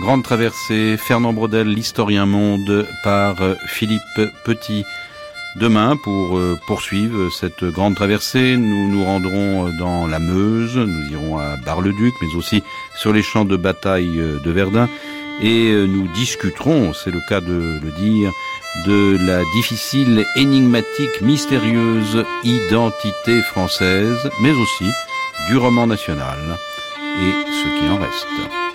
Grande traversée, Fernand Brodel, l'historien monde, par Philippe Petit. Demain, pour euh, poursuivre cette grande traversée, nous nous rendrons euh, dans la Meuse, nous irons à Bar-le-Duc, mais aussi sur les champs de bataille euh, de Verdun, et nous discuterons, c'est le cas de le dire, de la difficile, énigmatique, mystérieuse identité française, mais aussi du roman national et ce qui en reste.